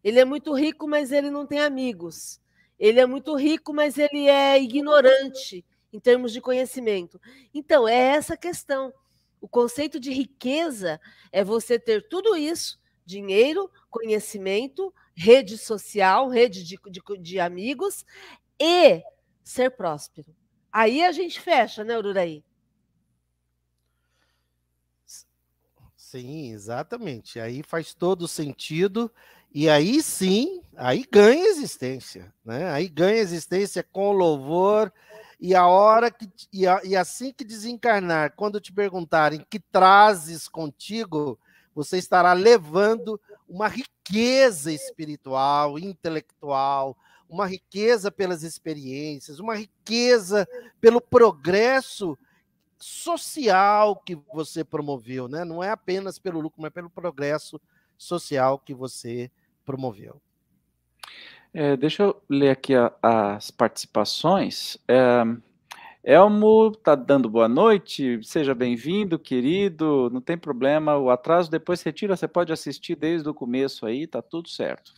Ele é muito rico, mas ele não tem amigos. Ele é muito rico, mas ele é ignorante em termos de conhecimento. Então, é essa questão. O conceito de riqueza é você ter tudo isso dinheiro, conhecimento, rede social, rede de, de, de amigos e ser próspero. Aí a gente fecha, né, Ururaí? Sim, exatamente. Aí faz todo sentido. E aí sim, aí ganha existência, né? Aí ganha existência com louvor. E a hora que e, a, e assim que desencarnar, quando te perguntarem que trazes contigo, você estará levando uma riqueza espiritual, intelectual, uma riqueza pelas experiências, uma riqueza pelo progresso social que você promoveu, né? Não é apenas pelo lucro, mas pelo progresso social que você promoveu. É, deixa eu ler aqui a, as participações. É, Elmo está dando boa noite, seja bem-vindo, querido, não tem problema, o atraso depois retira, você pode assistir desde o começo aí, tá tudo certo.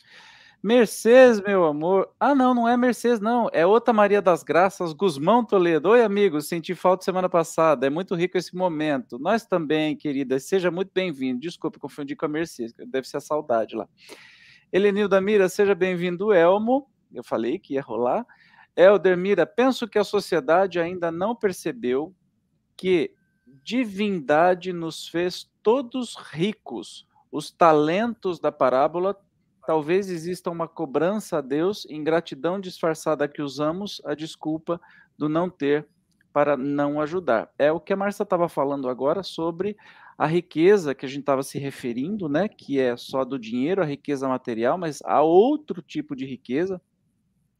Mercedes, meu amor. Ah, não, não é Mercedes, não. É outra Maria das Graças, Guzmão Toledo. Oi, amigos. Senti falta semana passada. É muito rico esse momento. Nós também, querida. Seja muito bem-vindo. Desculpe, confundi com a Mercedes. Deve ser a saudade lá. Elenilda Mira, seja bem-vindo, Elmo. Eu falei que ia rolar. Elder Mira, penso que a sociedade ainda não percebeu que divindade nos fez todos ricos. Os talentos da parábola talvez exista uma cobrança a Deus, ingratidão disfarçada que usamos a desculpa do não ter para não ajudar. É o que a Marcia estava falando agora sobre a riqueza que a gente estava se referindo, né, que é só do dinheiro, a riqueza material, mas há outro tipo de riqueza,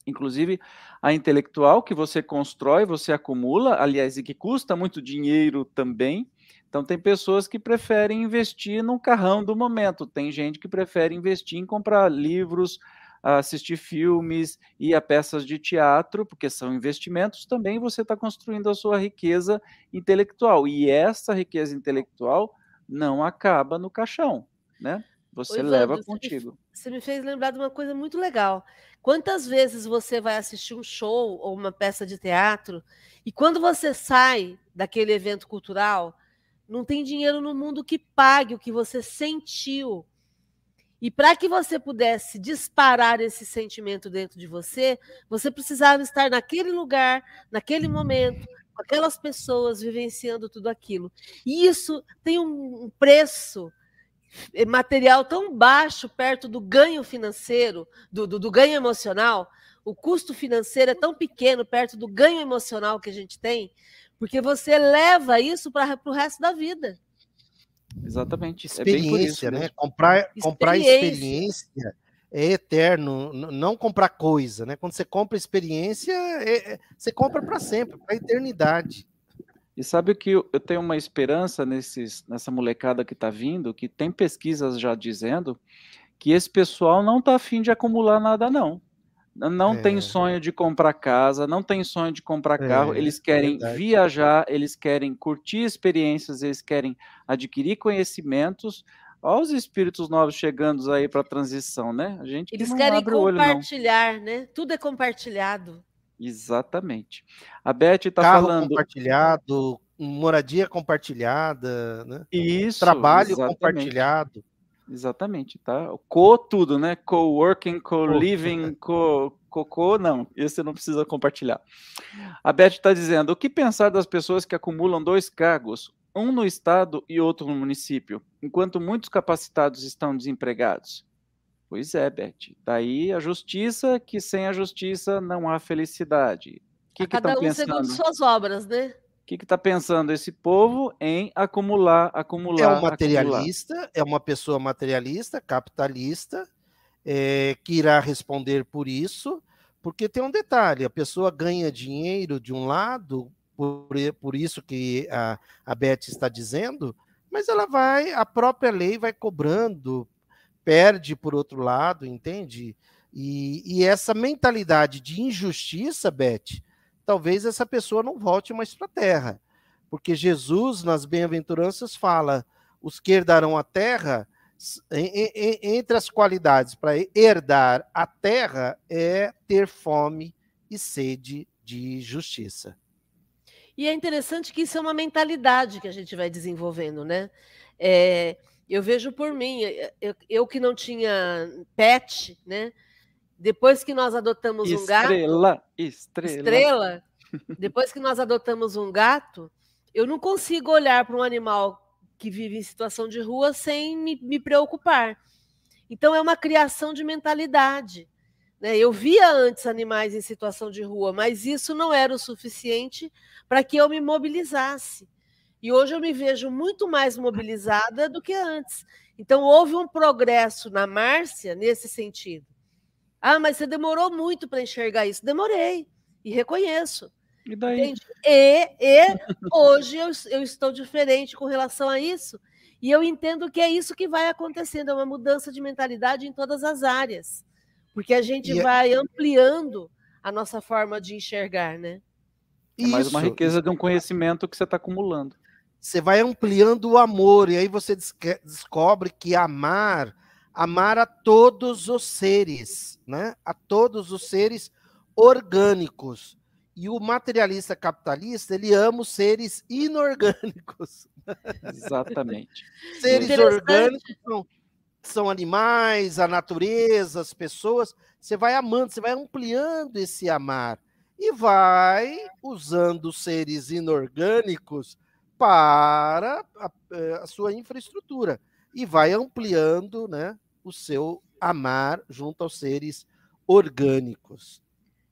inclusive a intelectual que você constrói, você acumula, aliás, e que custa muito dinheiro também, então, tem pessoas que preferem investir no carrão do momento, tem gente que prefere investir em comprar livros, assistir filmes, ir a peças de teatro, porque são investimentos, também você está construindo a sua riqueza intelectual. E essa riqueza intelectual não acaba no caixão, né? Você Oi, leva contigo. Me, você me fez lembrar de uma coisa muito legal. Quantas vezes você vai assistir um show ou uma peça de teatro e quando você sai daquele evento cultural, não tem dinheiro no mundo que pague o que você sentiu. E para que você pudesse disparar esse sentimento dentro de você, você precisava estar naquele lugar, naquele momento, com aquelas pessoas vivenciando tudo aquilo. E isso tem um preço material tão baixo perto do ganho financeiro, do, do, do ganho emocional. O custo financeiro é tão pequeno perto do ganho emocional que a gente tem, porque você leva isso para o resto da vida. Exatamente. Experiência, é né? Comprar experiência. comprar experiência é eterno, não comprar coisa, né? Quando você compra experiência, é, é você compra para sempre, para a eternidade. E sabe que eu tenho uma esperança nesses, nessa molecada que está vindo, que tem pesquisas já dizendo que esse pessoal não está afim de acumular nada, não não é. tem sonho de comprar casa, não tem sonho de comprar carro, é, eles querem verdade. viajar, eles querem curtir experiências, eles querem adquirir conhecimentos. Olha os espíritos novos chegando aí para a transição, né? A gente eles querem compartilhar, olho, né? Tudo é compartilhado. Exatamente. A Beth está falando. compartilhado, moradia compartilhada, né? Isso. Trabalho exatamente. compartilhado. Exatamente, tá? Co tudo, né? Co-working, co-living, <laughs> co cocô, não, esse não precisa compartilhar. A Beth está dizendo: o que pensar das pessoas que acumulam dois cargos, um no estado e outro no município, enquanto muitos capacitados estão desempregados? Pois é, Beth. Daí a justiça, que sem a justiça não há felicidade. Que que cada um pensando? segundo suas obras, né? que está pensando esse povo em acumular, acumular. É um materialista, acumular. é uma pessoa materialista, capitalista, é, que irá responder por isso, porque tem um detalhe: a pessoa ganha dinheiro de um lado, por, por isso que a, a Beth está dizendo, mas ela vai, a própria lei vai cobrando, perde por outro lado, entende? E, e essa mentalidade de injustiça, Beth, talvez essa pessoa não volte mais para a terra. Porque Jesus, nas bem-aventuranças, fala: os que herdarão a terra, entre as qualidades para herdar a terra é ter fome e sede de justiça. E é interessante que isso é uma mentalidade que a gente vai desenvolvendo, né? É, eu vejo por mim, eu, eu, que não tinha pet, né? Depois que nós adotamos estrela, um gato. Estrela, estrela. Estrela. Depois que nós adotamos um gato, eu não consigo olhar para um animal que vive em situação de rua sem me, me preocupar. Então, é uma criação de mentalidade. Né? Eu via antes animais em situação de rua, mas isso não era o suficiente para que eu me mobilizasse. E hoje eu me vejo muito mais mobilizada do que antes. Então, houve um progresso na Márcia nesse sentido. Ah, mas você demorou muito para enxergar isso. Demorei, e reconheço. E daí? E, e hoje eu, eu estou diferente com relação a isso. E eu entendo que é isso que vai acontecendo, é uma mudança de mentalidade em todas as áreas, porque a gente e é vai é... ampliando a nossa forma de enxergar, né? É mais uma riqueza de um conhecimento que você está acumulando. Você vai ampliando o amor, e aí você descobre que amar, amar a todos os seres, né? A todos os seres orgânicos. E o materialista capitalista, ele ama os seres inorgânicos. <laughs> Exatamente. seres orgânicos são, são animais, a natureza, as pessoas. Você vai amando, você vai ampliando esse amar e vai usando seres inorgânicos para a, é, a, sua infraestrutura e vai ampliando né, o seu amar junto aos seres orgânicos.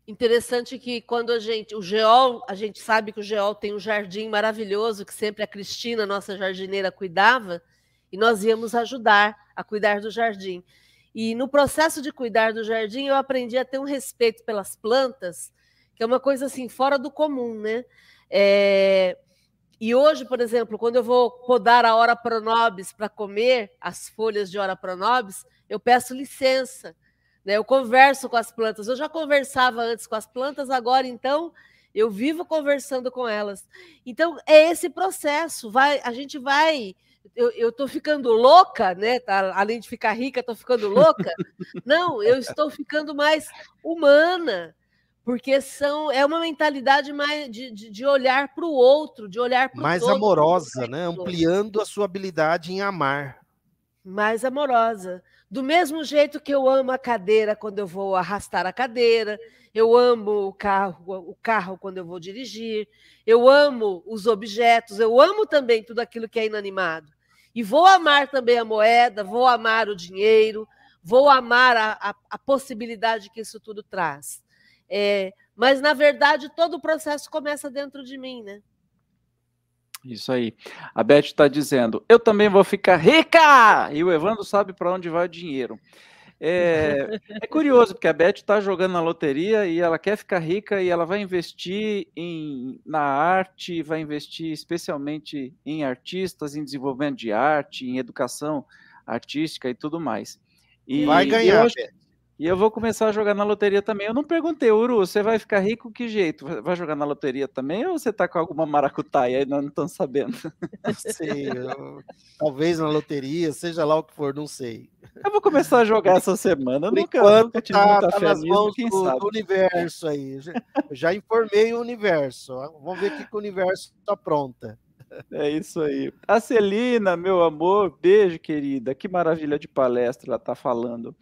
Interessante que quando a gente, o Geol, a gente sabe que o Geol tem um jardim maravilhoso que sempre a Cristina, nossa jardineira, cuidava, e nós íamos ajudar a cuidar do jardim. E no processo de cuidar do jardim, eu aprendi a ter um respeito pelas plantas, que é uma coisa assim, fora do comum, né? É... E hoje, por exemplo, quando eu vou podar a hora pronobis para comer as folhas de hora pronobis, eu peço licença né? Eu converso com as plantas. Eu já conversava antes com as plantas, agora então eu vivo conversando com elas. Então é esse processo. Vai, a gente vai. Eu estou ficando louca, né? Tá, além de ficar rica, estou ficando louca. <laughs> Não, eu estou ficando mais humana, porque são é uma mentalidade mais de, de, de olhar para o outro, de olhar para mais amorosa, né? Ampliando a sua habilidade em amar. Mais amorosa. Do mesmo jeito que eu amo a cadeira quando eu vou arrastar a cadeira, eu amo o carro, o carro quando eu vou dirigir, eu amo os objetos, eu amo também tudo aquilo que é inanimado. E vou amar também a moeda, vou amar o dinheiro, vou amar a, a, a possibilidade que isso tudo traz. É, mas, na verdade, todo o processo começa dentro de mim, né? Isso aí. A Beth está dizendo: eu também vou ficar rica! E o Evandro sabe para onde vai o dinheiro. É, <laughs> é, curioso, porque a Beth está jogando na loteria e ela quer ficar rica e ela vai investir em, na arte, vai investir especialmente em artistas, em desenvolvimento de arte, em educação artística e tudo mais. E, vai ganhar, Beth. E eu vou começar a jogar na loteria também. Eu não perguntei, Uru, você vai ficar rico que jeito? Vai jogar na loteria também ou você tá com alguma maracutaia e não estão sabendo? <laughs> Não sei. Eu... Talvez na loteria, seja lá o que for, não sei. Eu vou começar a jogar essa semana. Por nunca, enquanto, nunca tive tá, tá nas mãos do, do, universo aí. Eu já, informei o universo. Vamos ver o que, que o universo está pronta. É isso aí. A Celina, meu amor, beijo, querida. Que maravilha de palestra ela está falando.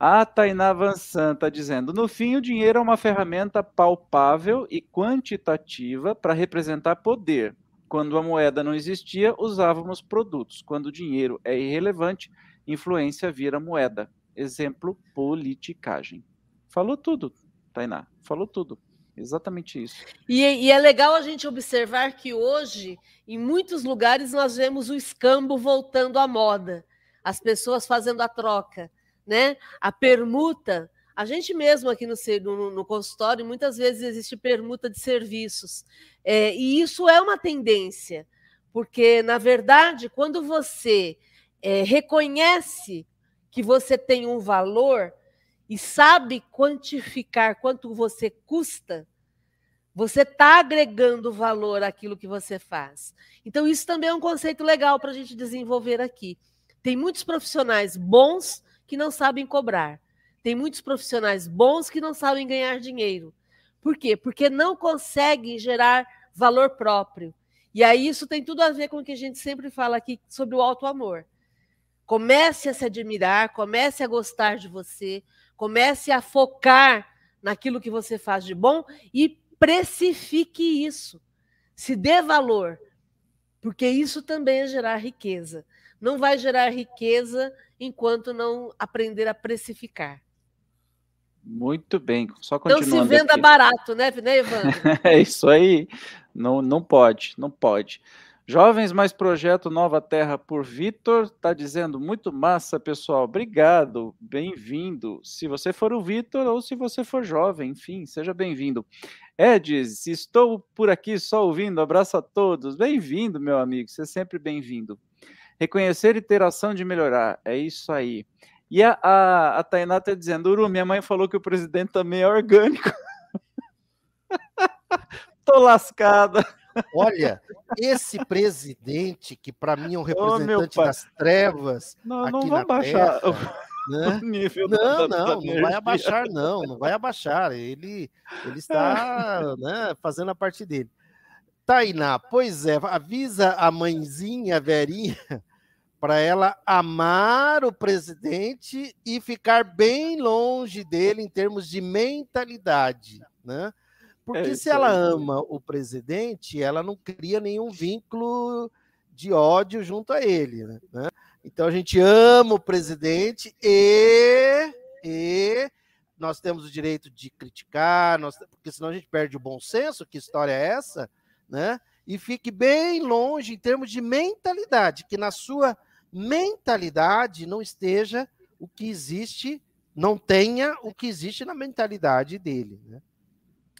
A Tainá Vansan está dizendo: no fim, o dinheiro é uma ferramenta palpável e quantitativa para representar poder. Quando a moeda não existia, usávamos produtos. Quando o dinheiro é irrelevante, influência vira moeda. Exemplo: politicagem. Falou tudo, Tainá. Falou tudo. Exatamente isso. E, e, é legal a gente observar que hoje, em muitos lugares, nós vemos o escambo voltando à moda, as pessoas fazendo a troca né? A permuta, a gente mesmo aqui no, no, no consultório, muitas vezes existe permuta de serviços. É, e isso é uma tendência, porque, na verdade, quando você é, reconhece que você tem um valor e sabe quantificar quanto você custa, você está agregando valor àquilo que você faz. Então, isso também é um conceito legal para a gente desenvolver aqui. Tem muitos profissionais bons que não sabem cobrar. Tem muitos profissionais bons que não sabem ganhar dinheiro. Por quê? Porque não conseguem gerar valor próprio. E aí isso tem tudo a ver com o que a gente sempre fala aqui sobre o alto amor. Comece a se admirar, comece a gostar de você, comece a focar naquilo que você faz de bom e precifique isso. Se dê valor, porque isso também é gerar riqueza. Não vai gerar riqueza enquanto não aprender a precificar. Muito bem, só continuando. Não se venda aqui. barato, né, né Evandro? <laughs> é isso aí. Não, não pode, não pode. Jovens mais projeto Nova Terra por Vitor está dizendo muito massa, pessoal. Obrigado, bem-vindo. Se você for o Vitor ou se você for jovem, enfim, seja bem-vindo. Edis, estou por aqui só ouvindo. Abraço a todos. Bem-vindo, meu amigo. Você é sempre bem-vindo. Reconhecer e ter ação de melhorar. É isso aí. E a, a, a Tainá está dizendo, Uru, minha mãe falou que o presidente também é orgânico. <laughs> Tô lascada. Olha, esse presidente, que para mim é um representante oh, das trevas. Não, aqui não vai baixar. Terra, né? <laughs> não, não, não vai abaixar, não, não vai abaixar. Ele, ele está <laughs> né, fazendo a parte dele. Tainá, pois é, avisa a mãezinha, a Verinha, para ela amar o presidente e ficar bem longe dele em termos de mentalidade, né? Porque é se ela ama o presidente, ela não cria nenhum vínculo de ódio junto a ele, né? Então a gente ama o presidente e, e nós temos o direito de criticar, nós, porque senão a gente perde o bom senso. Que história é essa? Né? E fique bem longe em termos de mentalidade, que na sua mentalidade não esteja o que existe, não tenha o que existe na mentalidade dele. Né?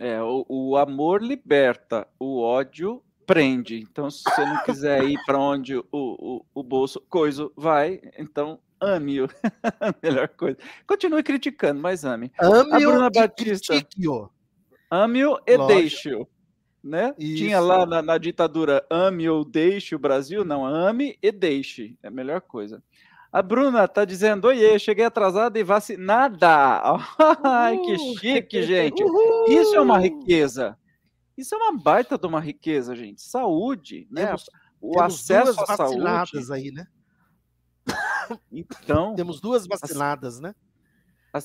É, o, o amor liberta, o ódio prende. Então, se você não quiser ir para onde o, o, o bolso coisa vai, então ame-o. <laughs> Melhor coisa. Continue criticando, mas ame. Ame-o e Batista. Ame-o e deixe-o. Né? Tinha lá na, na, ditadura ame ou deixe o Brasil? Não, ame e deixe. É a melhor coisa. A Bruna tá dizendo: Oiê, cheguei atrasada e vacinada. <laughs> Ai, que chique, <laughs> gente. Isso é uma riqueza. Isso é uma baita de uma riqueza, gente. Saúde, né? Temos, o temos acesso à saúde. aí, né? Então. Temos duas vacinadas, né?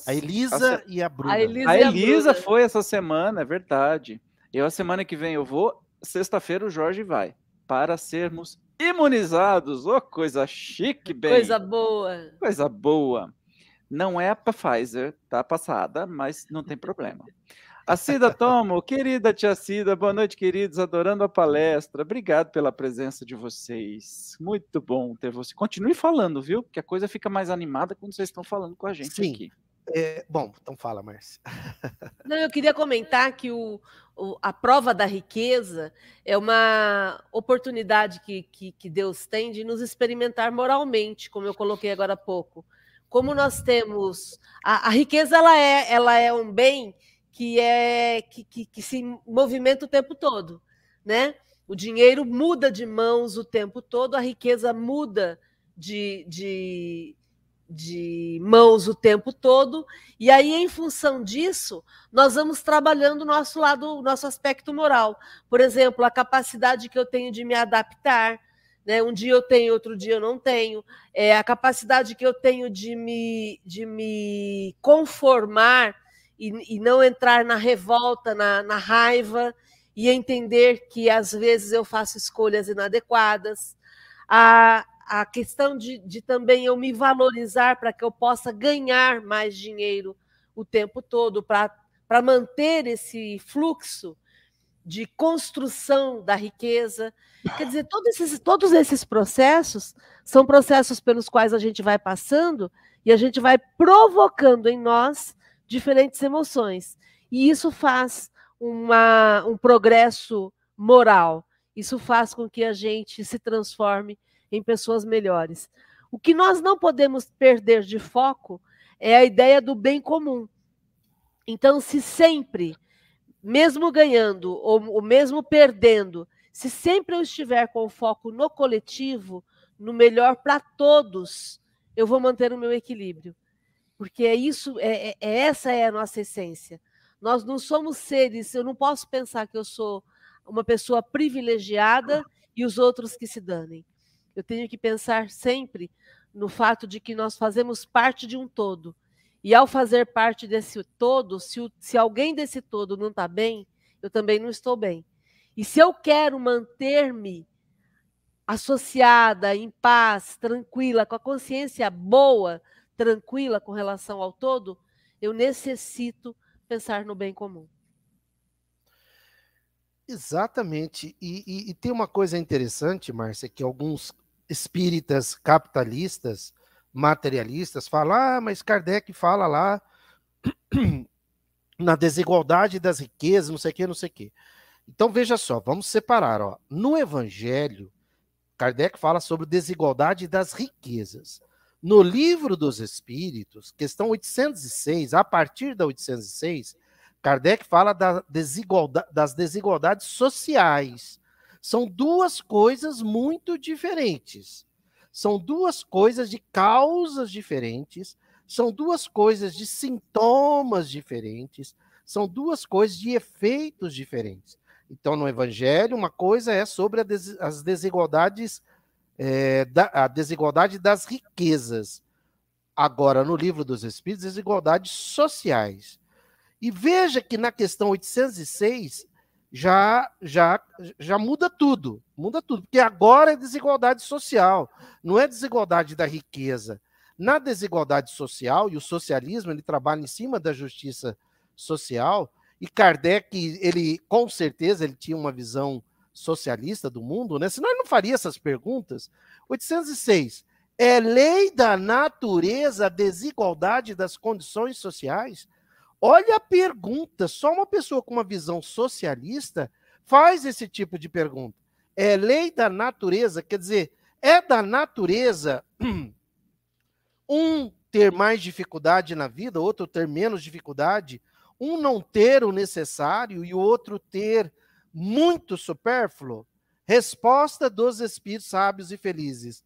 A Elisa a, e a Bruna. A Elisa, a Elisa a foi essa semana, é verdade. Eu, a semana que vem, eu vou. Sexta-feira, o Jorge vai. Para sermos imunizados. Oh, coisa chique, bem. Coisa boa. Coisa boa. Não é para Pfizer, tá passada, mas não tem problema. A Cida Tomo, <laughs> querida tia Cida, boa noite, queridos, adorando a palestra. Obrigado pela presença de vocês. Muito bom ter você. Continue falando, viu? Porque a coisa fica mais animada quando vocês estão falando com a gente Sim. aqui. É, bom, então fala, Márcia. <laughs> Não, eu queria comentar que o, o, a prova da riqueza é uma oportunidade que, que, que Deus tem de nos experimentar moralmente, como eu coloquei agora há pouco. Como nós temos. A, a riqueza ela é, ela é um bem que é que, que, que se movimenta o tempo todo, né? O dinheiro muda de mãos o tempo todo, a riqueza muda de, de, de mãos o tempo todo, e aí, em função disso, nós vamos trabalhando o nosso lado, o nosso aspecto moral. Por exemplo, a capacidade que eu tenho de me adaptar, né? Um dia eu tenho, outro dia eu não tenho. É, a capacidade que eu tenho de me, de me conformar e, e não entrar na revolta, na, na raiva, e entender que às vezes eu faço escolhas inadequadas. A, a questão de, de também eu me valorizar para que eu possa ganhar mais dinheiro o tempo todo, para manter esse fluxo de construção da riqueza. Quer dizer, todos esses, todos esses processos são processos pelos quais a gente vai passando e a gente vai provocando em nós diferentes emoções. E isso faz uma, um progresso moral. Isso faz com que a gente se transforme em pessoas melhores. O que nós não podemos perder de foco é a ideia do bem comum. Então, se sempre, mesmo ganhando ou, ou mesmo perdendo, se sempre eu estiver com o foco no coletivo, no melhor para todos, eu vou manter o meu equilíbrio porque é isso, é, é, é, essa é a nossa essência. Nós não somos seres, eu não posso pensar que eu sou uma pessoa privilegiada e os outros que se danem. Eu tenho que pensar sempre no fato de que nós fazemos parte de um todo. E ao fazer parte desse todo, se, se alguém desse todo não está bem, eu também não estou bem. E se eu quero manter-me associada, em paz, tranquila, com a consciência boa, tranquila com relação ao todo, eu necessito pensar no bem comum. Exatamente. E, e, e, tem uma coisa interessante, Márcia, que alguns espíritas capitalistas, materialistas, falam, ah, mas Kardec fala lá <clears throat> na desigualdade das riquezas, não sei o que, não sei o que. Então veja só, vamos separar. Ó. No Evangelho, Kardec fala sobre desigualdade das riquezas. No livro dos Espíritos, questão 806, a partir da 806, Kardec fala da desigualdade, das desigualdades sociais. São duas coisas muito diferentes. São duas coisas de causas diferentes, são duas coisas de sintomas diferentes, são duas coisas de efeitos diferentes. Então, no Evangelho, uma coisa é sobre des as desigualdades, é, da, a desigualdade das riquezas. Agora, no livro dos Espíritos, desigualdades sociais. E veja que na questão 806 já, já, já muda tudo. Muda tudo. Porque agora é desigualdade social, não é desigualdade da riqueza. Na desigualdade social, e o socialismo ele trabalha em cima da justiça social, e Kardec, ele com certeza ele tinha uma visão socialista do mundo, né? Senão ele não faria essas perguntas. 806. É lei da natureza a desigualdade das condições sociais? Olha a pergunta, só uma pessoa com uma visão socialista faz esse tipo de pergunta. É lei da natureza, quer dizer, é da natureza <clears throat> um ter mais dificuldade na vida, outro ter menos dificuldade, um não ter o necessário e o outro ter muito supérfluo? Resposta dos espíritos sábios e felizes.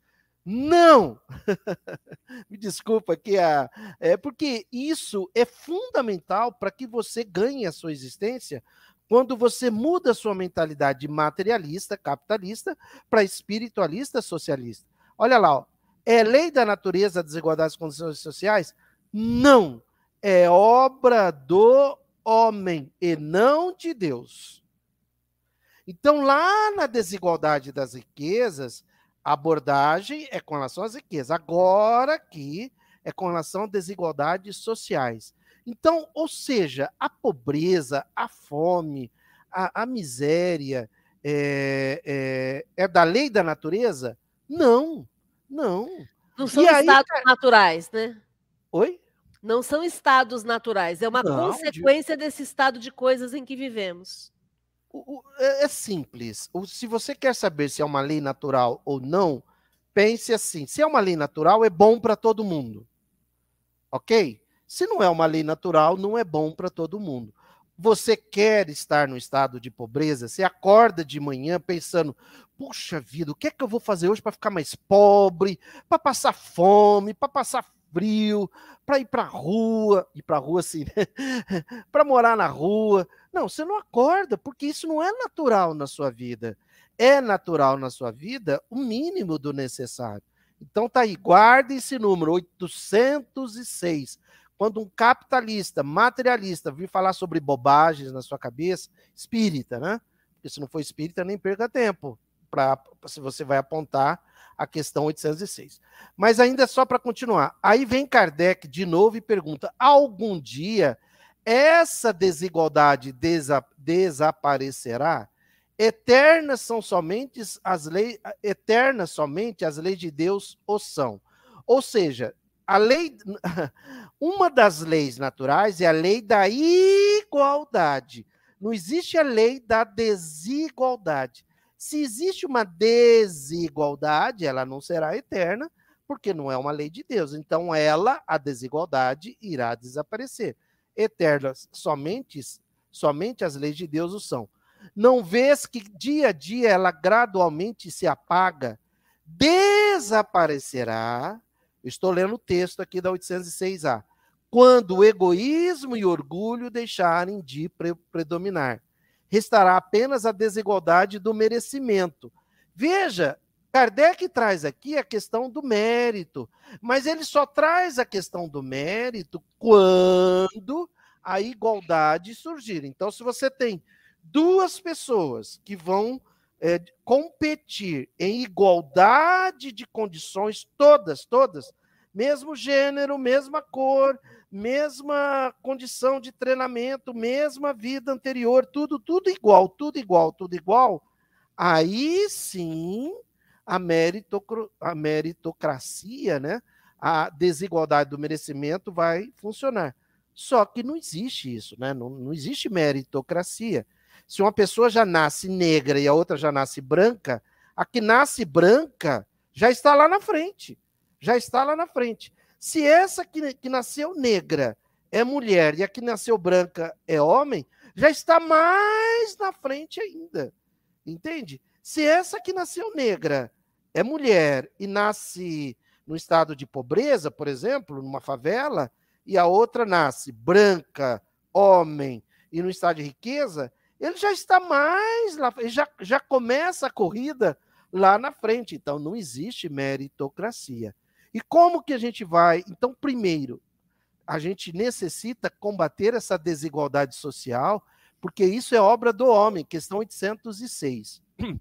Não! <laughs> Me desculpa que a é porque isso é fundamental para que você ganhe a sua existência quando você muda a sua mentalidade de materialista, capitalista, para espiritualista, socialista. Olha lá, ó. é lei da natureza a desigualdade das condições sociais? Não é obra do homem e não de Deus. Então, lá na desigualdade das riquezas, a abordagem é com relação às riquezas. Agora aqui é com relação a desigualdades sociais. Então, ou seja, a pobreza, a fome, a, a miséria é, é, é, da lei da natureza? Não, não. Não são e estados aí, naturais, né? Oi? Não são estados naturais, é uma não, consequência de... desse estado de coisas em que vivemos. O, o, é, é simples. O, se você quer saber se é uma lei natural ou não, pense assim: se é uma lei natural, é bom para todo mundo. Ok? Se não é uma lei natural, não é bom para todo mundo. Você quer estar no estado de pobreza? Você acorda de manhã pensando: puxa vida, o que é que eu vou fazer hoje para ficar mais pobre, para passar fome, para passar frio, para ir para a rua, ir para rua assim, né? <laughs> para morar na rua. Não, você não acorda, porque isso não é natural na sua vida. É natural na sua vida o mínimo do necessário. Então tá aí, guarde esse número 806. Quando um capitalista, materialista vir falar sobre bobagens na sua cabeça, espírita, né? Porque se não for espírita, nem perca tempo para se você vai apontar a questão 806. Mas ainda só para continuar. Aí vem Kardec de novo e pergunta: algum dia essa desigualdade desa desaparecerá? Eternas são somente as leis, eternas somente as leis de Deus o são. Ou seja, a lei, <laughs> uma das leis naturais é a lei da igualdade. Não existe a lei da desigualdade. Se existe uma desigualdade, ela não será eterna, porque não é uma lei de Deus. Então, ela, a desigualdade, irá desaparecer. Eternas, somente, somente as leis de Deus o são. Não vês que dia a dia ela gradualmente se apaga, desaparecerá. Estou lendo o texto aqui da 806A. Quando o egoísmo e orgulho deixarem de predominar restará apenas a desigualdade do merecimento. Veja, Kardec traz aqui a questão do mérito, mas ele só traz a questão do mérito quando a igualdade surgir. Então, se você tem duas pessoas que vão é, competir em igualdade de condições, todas, todas, mesmo gênero, mesma cor, mesma condição de treinamento, mesma vida anterior, tudo, tudo igual, tudo igual, tudo igual, aí sim a, a meritocracia, né? a desigualdade do merecimento vai funcionar. Só que não existe isso, né? não, não existe meritocracia. Se uma pessoa já nasce negra e a outra já nasce branca, A que nasce branca já está lá na frente. Já está lá na frente. Se essa que, que nasceu negra é mulher e a que nasceu branca é homem, já está mais na frente ainda. Entende? Se essa que nasceu negra é mulher e nasce no estado de pobreza, por exemplo, numa favela, e a outra nasce branca, homem e no estado de riqueza, ele já está mais lá, já, já começa a corrida lá na frente. Então, não existe meritocracia. E como que a gente vai? Então, primeiro, a gente necessita combater essa desigualdade social, porque isso é obra do homem, questão 806. <clears throat>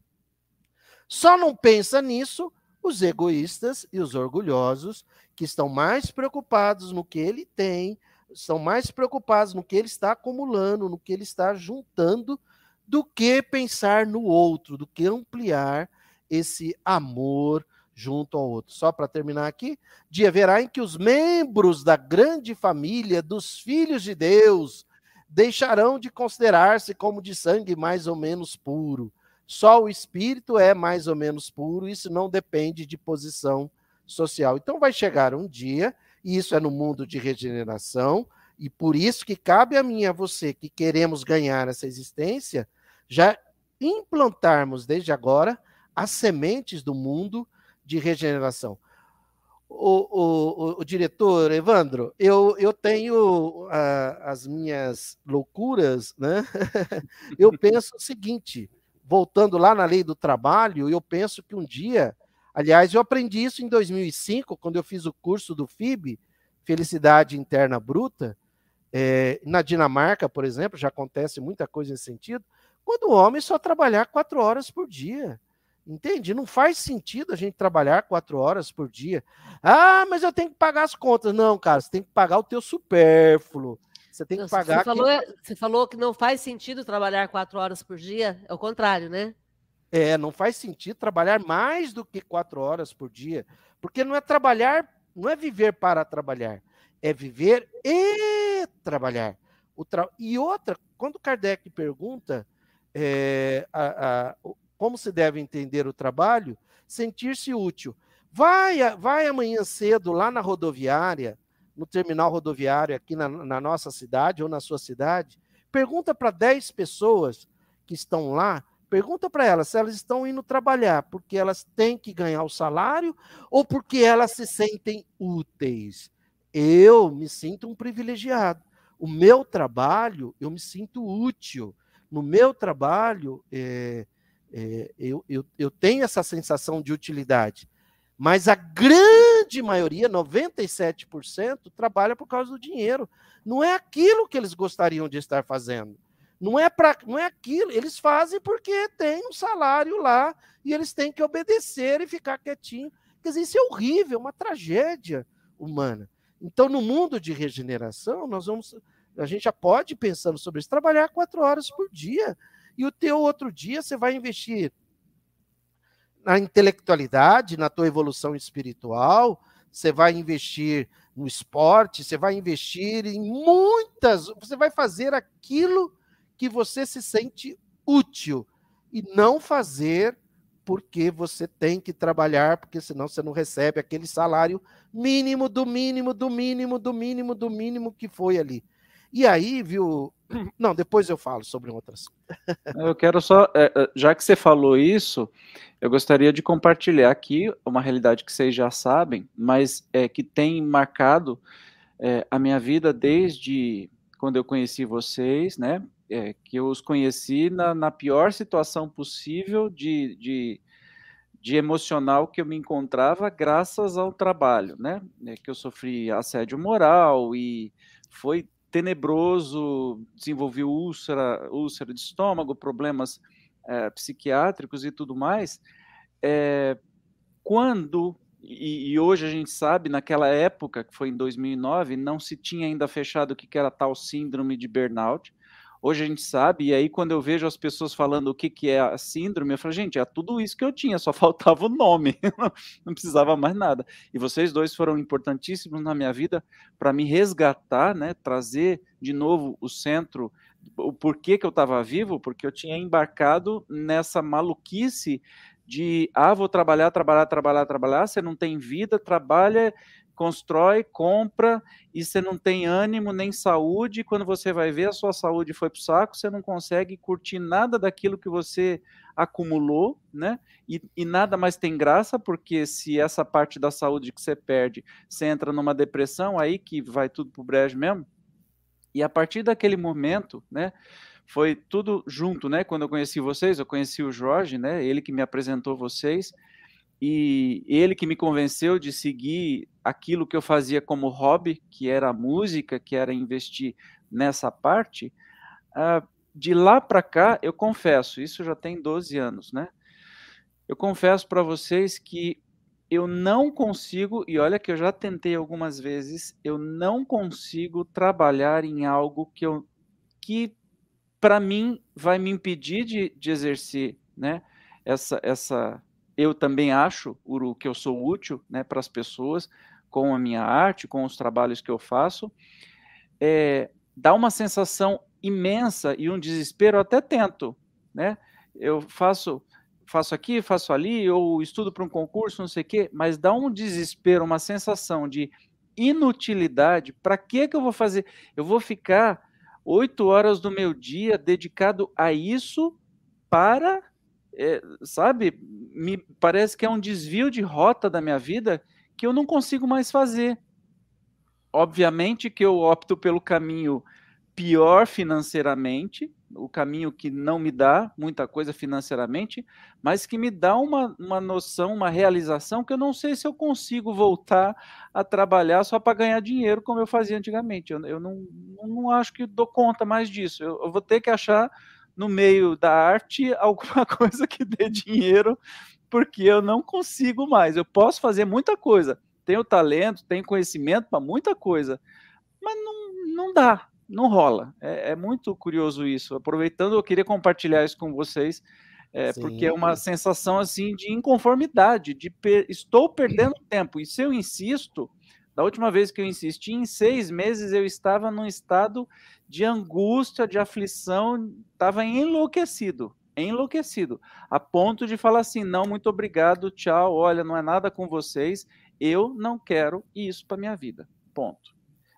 Só não pensa nisso os egoístas e os orgulhosos, que estão mais preocupados no que ele tem, estão mais preocupados no que ele está acumulando, no que ele está juntando, do que pensar no outro, do que ampliar esse amor junto ao outro. Só para terminar aqui, dia verá em que os membros da grande família dos filhos de Deus deixarão de considerar-se como de sangue mais ou menos puro. Só o espírito é mais ou menos puro, isso não depende de posição social. Então vai chegar um dia, e isso é no mundo de regeneração, e por isso que cabe a mim e a você que queremos ganhar essa existência, já implantarmos desde agora as sementes do mundo de regeneração. O, o, o, diretor Evandro, eu, eu tenho uh, as minhas loucuras, né? <laughs> eu penso o seguinte, voltando lá na lei do trabalho, eu penso que um dia, aliás, eu aprendi isso em 2005, quando eu fiz o curso do FIB, Felicidade Interna Bruta, é, na Dinamarca, por exemplo, já acontece muita coisa nesse sentido, quando o homem só trabalhar quatro horas por dia. Entende? Não faz sentido a gente trabalhar quatro horas por dia. Ah, mas eu tenho que pagar as contas. Não, cara, você tem que pagar o teu supérfluo. Você tem que pagar. Você falou, você falou que não faz sentido trabalhar quatro horas por dia. É o contrário, né? É, não faz sentido trabalhar mais do que quatro horas por dia. Porque não é trabalhar, não é viver para trabalhar. É viver e trabalhar. O tra... E outra, quando Kardec pergunta é, a, a, como se deve entender o trabalho, sentir-se útil. Vai, vai amanhã cedo lá na rodoviária, no terminal rodoviário aqui na, na nossa cidade ou na sua cidade, pergunta para 10 pessoas que estão lá, pergunta para elas se elas estão indo trabalhar porque elas têm que ganhar o salário ou porque elas se sentem úteis. Eu me sinto um privilegiado. O meu trabalho, eu me sinto útil. No meu trabalho, é, é, eu, eu, eu tenho essa sensação de utilidade. Mas a grande maioria, 97%, trabalha por causa do dinheiro. Não é aquilo que eles gostariam de estar fazendo. Não é para, não é aquilo. Eles fazem porque tem um salário lá e eles têm que obedecer e ficar quietinho. Quer dizer, isso é horrível, uma tragédia humana. Então, no mundo de regeneração, nós vamos, a gente já pode pensando sobre isso, trabalhar quatro horas por dia e o teu outro dia você vai investir na intelectualidade, na tua evolução espiritual, você vai investir no esporte, você vai investir em muitas, você vai fazer aquilo que você se sente útil e não fazer porque você tem que trabalhar, porque senão você não recebe aquele salário mínimo do mínimo do mínimo do mínimo do mínimo que foi ali. E aí, viu, não, depois eu falo sobre outras. <laughs> Eu quero só, é, é, já que você falou isso, eu gostaria de compartilhar aqui uma realidade que vocês já sabem, mas é, que tem marcado é, a minha vida desde quando eu conheci vocês, né? É, que eu os conheci na, na pior situação possível de, de, de, emocional que eu me encontrava, graças ao trabalho, né? É, que eu sofri assédio moral e foi tenebroso, desenvolveu úlcera, úlcera de estômago, problemas é, psiquiátricos e tudo mais. É, quando, e, e, hoje a gente sabe, naquela época, que foi em 2009, não se tinha ainda fechado o que era tal síndrome de burnout, Hoje a gente sabe, e aí quando eu vejo as pessoas falando o que, que é a síndrome, eu falo, gente, é tudo isso que eu tinha, só <laughs> faltava o nome, <laughs> não precisava mais nada. E vocês dois foram importantíssimos na minha vida para me resgatar, né, trazer de novo o centro, o porquê que eu estava vivo, porque eu tinha embarcado nessa maluquice de ah, vou trabalhar, trabalhar, trabalhar, trabalhar, você não tem vida, trabalha, constrói, compra, e você não tem ânimo nem saúde, quando você vai ver a sua saúde foi para o saco, você não consegue curtir nada daquilo que você acumulou, né? E, e, nada mais tem graça, porque se essa parte da saúde que você perde, você entra numa depressão, aí que vai tudo pro brejo mesmo. E a partir daquele momento, né? foi tudo junto, né? Quando eu conheci vocês, eu conheci o Jorge, né? Ele que me apresentou vocês e ele que me convenceu de seguir aquilo que eu fazia como hobby, que era a música, que era investir nessa parte. Uh, de lá para cá, eu confesso, isso já tem 12 anos, né? Eu confesso para vocês que eu não consigo, e olha que eu já tentei algumas vezes, eu não consigo trabalhar em algo que eu que para mim, vai me impedir de, de exercer, né? Essa, essa, eu também acho, Uru, que eu sou útil, né, para as pessoas com a minha arte, com os trabalhos que eu faço. É, dá uma sensação imensa e um desespero. Eu até tento, né? Eu faço, faço aqui, faço ali, ou estudo para um concurso, não sei o quê, mas dá um desespero, uma sensação de inutilidade. Para que que eu vou fazer? Eu vou ficar oito horas do meu dia dedicado a isso para, é, sabe, me parece que é um desvio de rota da minha vida que eu não consigo mais fazer. Obviamente que eu opto pelo caminho pior financeiramente, o caminho que não me dá muita coisa financeiramente, mas que me dá uma, uma noção, uma realização que eu não sei se eu consigo voltar a trabalhar só para ganhar dinheiro como eu fazia antigamente. Eu, eu não, não acho que dou conta mais disso. Eu, eu vou ter que achar no meio da arte <laughs> alguma coisa que dê dinheiro, porque eu não consigo mais. Eu posso fazer muita coisa, tenho talento, tenho conhecimento para muita coisa, mas não, não dá não rola. É, é, muito curioso isso. Aproveitando, eu queria compartilhar isso com vocês, é, porque é uma sensação assim de inconformidade, de per estou perdendo <clears throat> tempo. E se eu insisto, da última vez que eu insisti, em seis meses eu estava num estado de angústia, de aflição, estava enlouquecido, enlouquecido, a ponto de falar assim: não, muito obrigado, tchau, olha, não é nada com vocês, eu não quero isso para minha vida. Ponto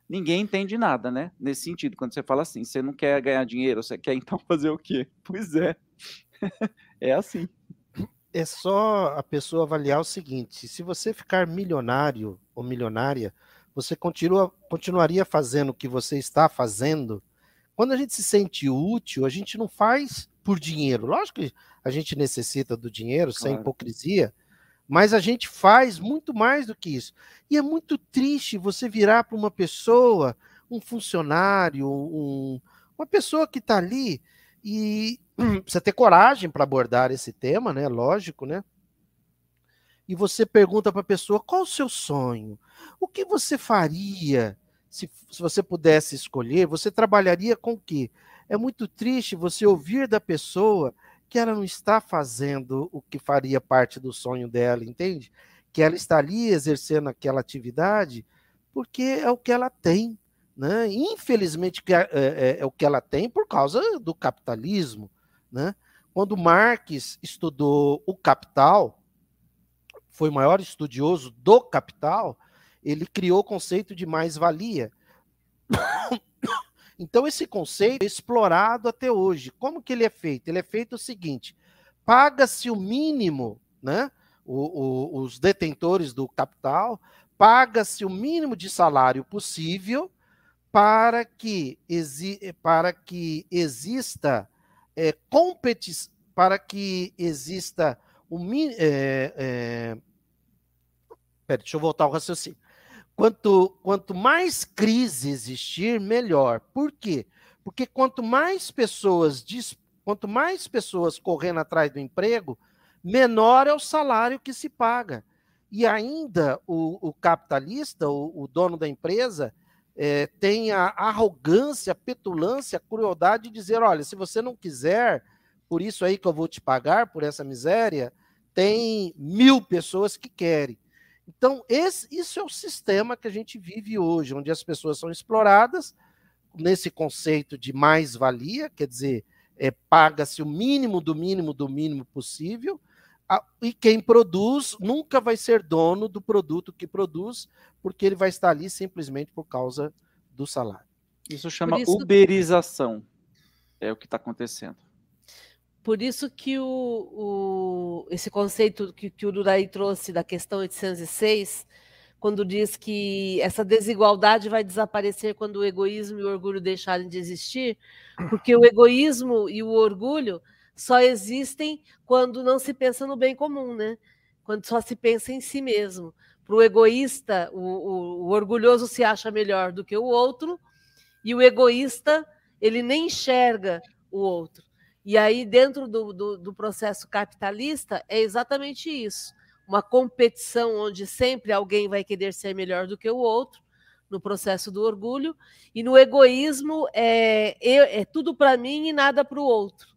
ninguém entende nada, né? Nesse sentido, quando você fala assim, você não quer ganhar dinheiro, você quer então <laughs> fazer o quê? Pois é, <laughs> é assim. É só a pessoa avaliar o seguinte: se você ficar milionário ou milionária, você continua, continuaria fazendo o que você está fazendo. Quando a gente se sente útil, a gente não faz por dinheiro. Lógico que a gente necessita do dinheiro, claro. sem hipocrisia, mas a gente faz muito mais do que isso. E é muito triste você virar para uma pessoa, um funcionário, um, uma pessoa que está ali e <clears throat> precisa ter coragem para abordar esse tema, né? Lógico, né? E você pergunta para a pessoa qual o seu sonho, o que você faria se, se você pudesse escolher, você trabalharia com o quê? É muito triste você ouvir da pessoa que ela não está fazendo o que faria parte do sonho dela, entende? Que ela está ali exercendo aquela atividade porque é o que ela tem, né? Infelizmente é, é, é o que ela tem por causa do capitalismo, né? Quando Marx estudou o Capital, foi o maior estudioso do Capital, ele criou o conceito de mais-valia. Então, esse conceito é explorado até hoje. Como que ele é feito? Ele é feito o seguinte: paga-se o mínimo, né? O, o, os detentores do capital, paga-se o mínimo de salário possível para que, exi para que exista é, competição, para que exista o é, é... Pera, deixa eu voltar ao raciocínio. Quanto, quanto mais crise existir, melhor. Por quê? Porque quanto mais pessoas quanto mais pessoas correndo atrás do emprego, menor é o salário que se paga. E ainda o, o capitalista, o, o, dono da empresa, é, tem a arrogância, a petulância, a crueldade de dizer: olha, se você não quiser, por isso aí que eu vou te pagar, por essa miséria, tem mil pessoas que querem. Então, esse, isso é o sistema que a gente vive hoje, onde as pessoas são exploradas nesse conceito de mais-valia, quer dizer, é, paga-se o mínimo do mínimo do mínimo possível, e quem produz nunca vai ser dono do produto que produz, porque ele vai estar ali simplesmente por causa do salário. Isso chama isso... uberização. É o que está acontecendo. Por isso que o, o esse conceito que, que o Durai trouxe da questão 806, quando diz que essa desigualdade vai desaparecer quando o egoísmo e o orgulho deixarem de existir, porque o egoísmo e o orgulho só existem quando não se pensa no bem comum, né? Quando só se pensa em si mesmo. Para o egoísta, o, o orgulhoso se acha melhor do que o outro, e o egoísta ele nem enxerga o outro. E aí, dentro do, do, do, processo capitalista, é exatamente isso: uma competição onde sempre alguém vai querer ser melhor do que o outro, no processo do orgulho, e no egoísmo é, é, é tudo para mim e nada para o outro.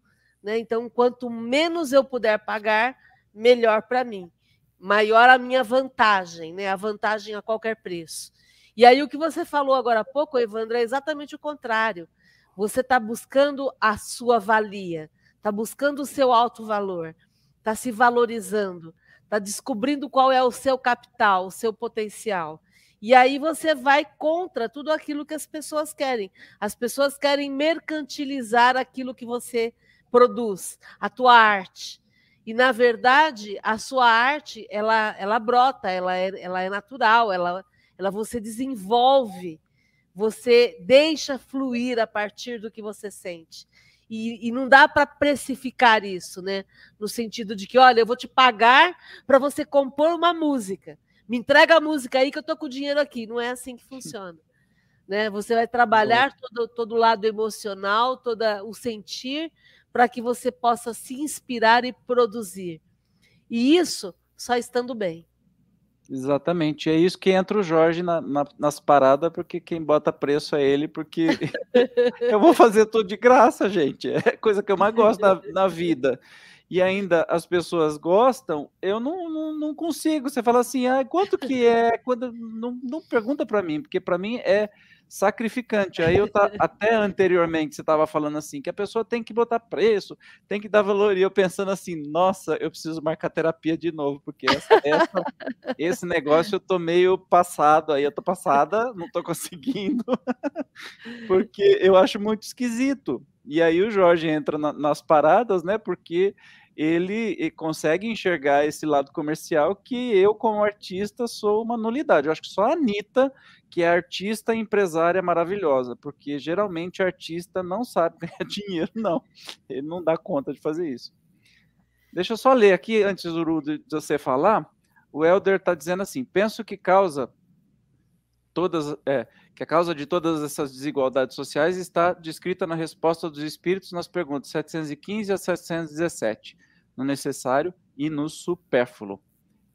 Né? Então, quanto menos eu puder pagar, melhor para mim. Maior a minha vantagem, né? a vantagem a qualquer preço. E aí, o que você falou agora há pouco, Evandro, é exatamente o contrário. Você está buscando a sua valia, está buscando o seu alto valor, está se valorizando, está descobrindo qual é o seu capital, o seu potencial. E aí você vai contra tudo aquilo que as pessoas querem. As pessoas querem mercantilizar aquilo que você produz, a tua arte. E na verdade, a sua arte, ela ela brota, ela é, ela é natural, ela ela você desenvolve você deixa fluir a partir do que você sente. E, e não dá para precificar isso, né? No sentido de que, olha, eu vou te pagar para você compor uma música. Me entrega a música aí que eu tô com o dinheiro aqui. Não é assim que funciona. <laughs> Né? Você vai trabalhar todo, todo o lado emocional, todo o sentir, para que você possa se inspirar e produzir. E isso só estando bem. Exatamente. É isso que entra o Jorge na, na, nas paradas, porque quem bota preço é ele, porque <laughs> eu vou fazer tudo de graça, gente. É coisa que eu mais gosto na, na vida. E ainda as pessoas gostam, eu não, não, não consigo. Você fala assim, ah, quanto que é? Quando, não, não pergunta para mim, porque para mim é sacrificante. Aí eu tá, <laughs> até anteriormente você estava falando assim que a pessoa tem que botar preço, tem que dar valor. E eu pensando assim, nossa, eu preciso marcar terapia de novo, porque essa, essa, esse negócio eu tô meio passado aí, eu tô passada, não tô conseguindo, <laughs> porque eu acho muito esquisito. E aí o Jorge entra na, nas paradas, né? Porque ele consegue enxergar esse lado comercial que eu, como artista, sou uma nulidade. Eu acho que só a Anitta, que é artista e empresária maravilhosa, porque geralmente artista não sabe <laughs> ganhar dinheiro, não. Ele não dá conta de fazer isso. Deixa eu só ler aqui, antes do de você falar, o Helder está dizendo assim: penso que causa todas. É, que a causa de todas essas desigualdades sociais está descrita na resposta dos espíritos nas perguntas 715 a 717, no necessário e no supérfluo.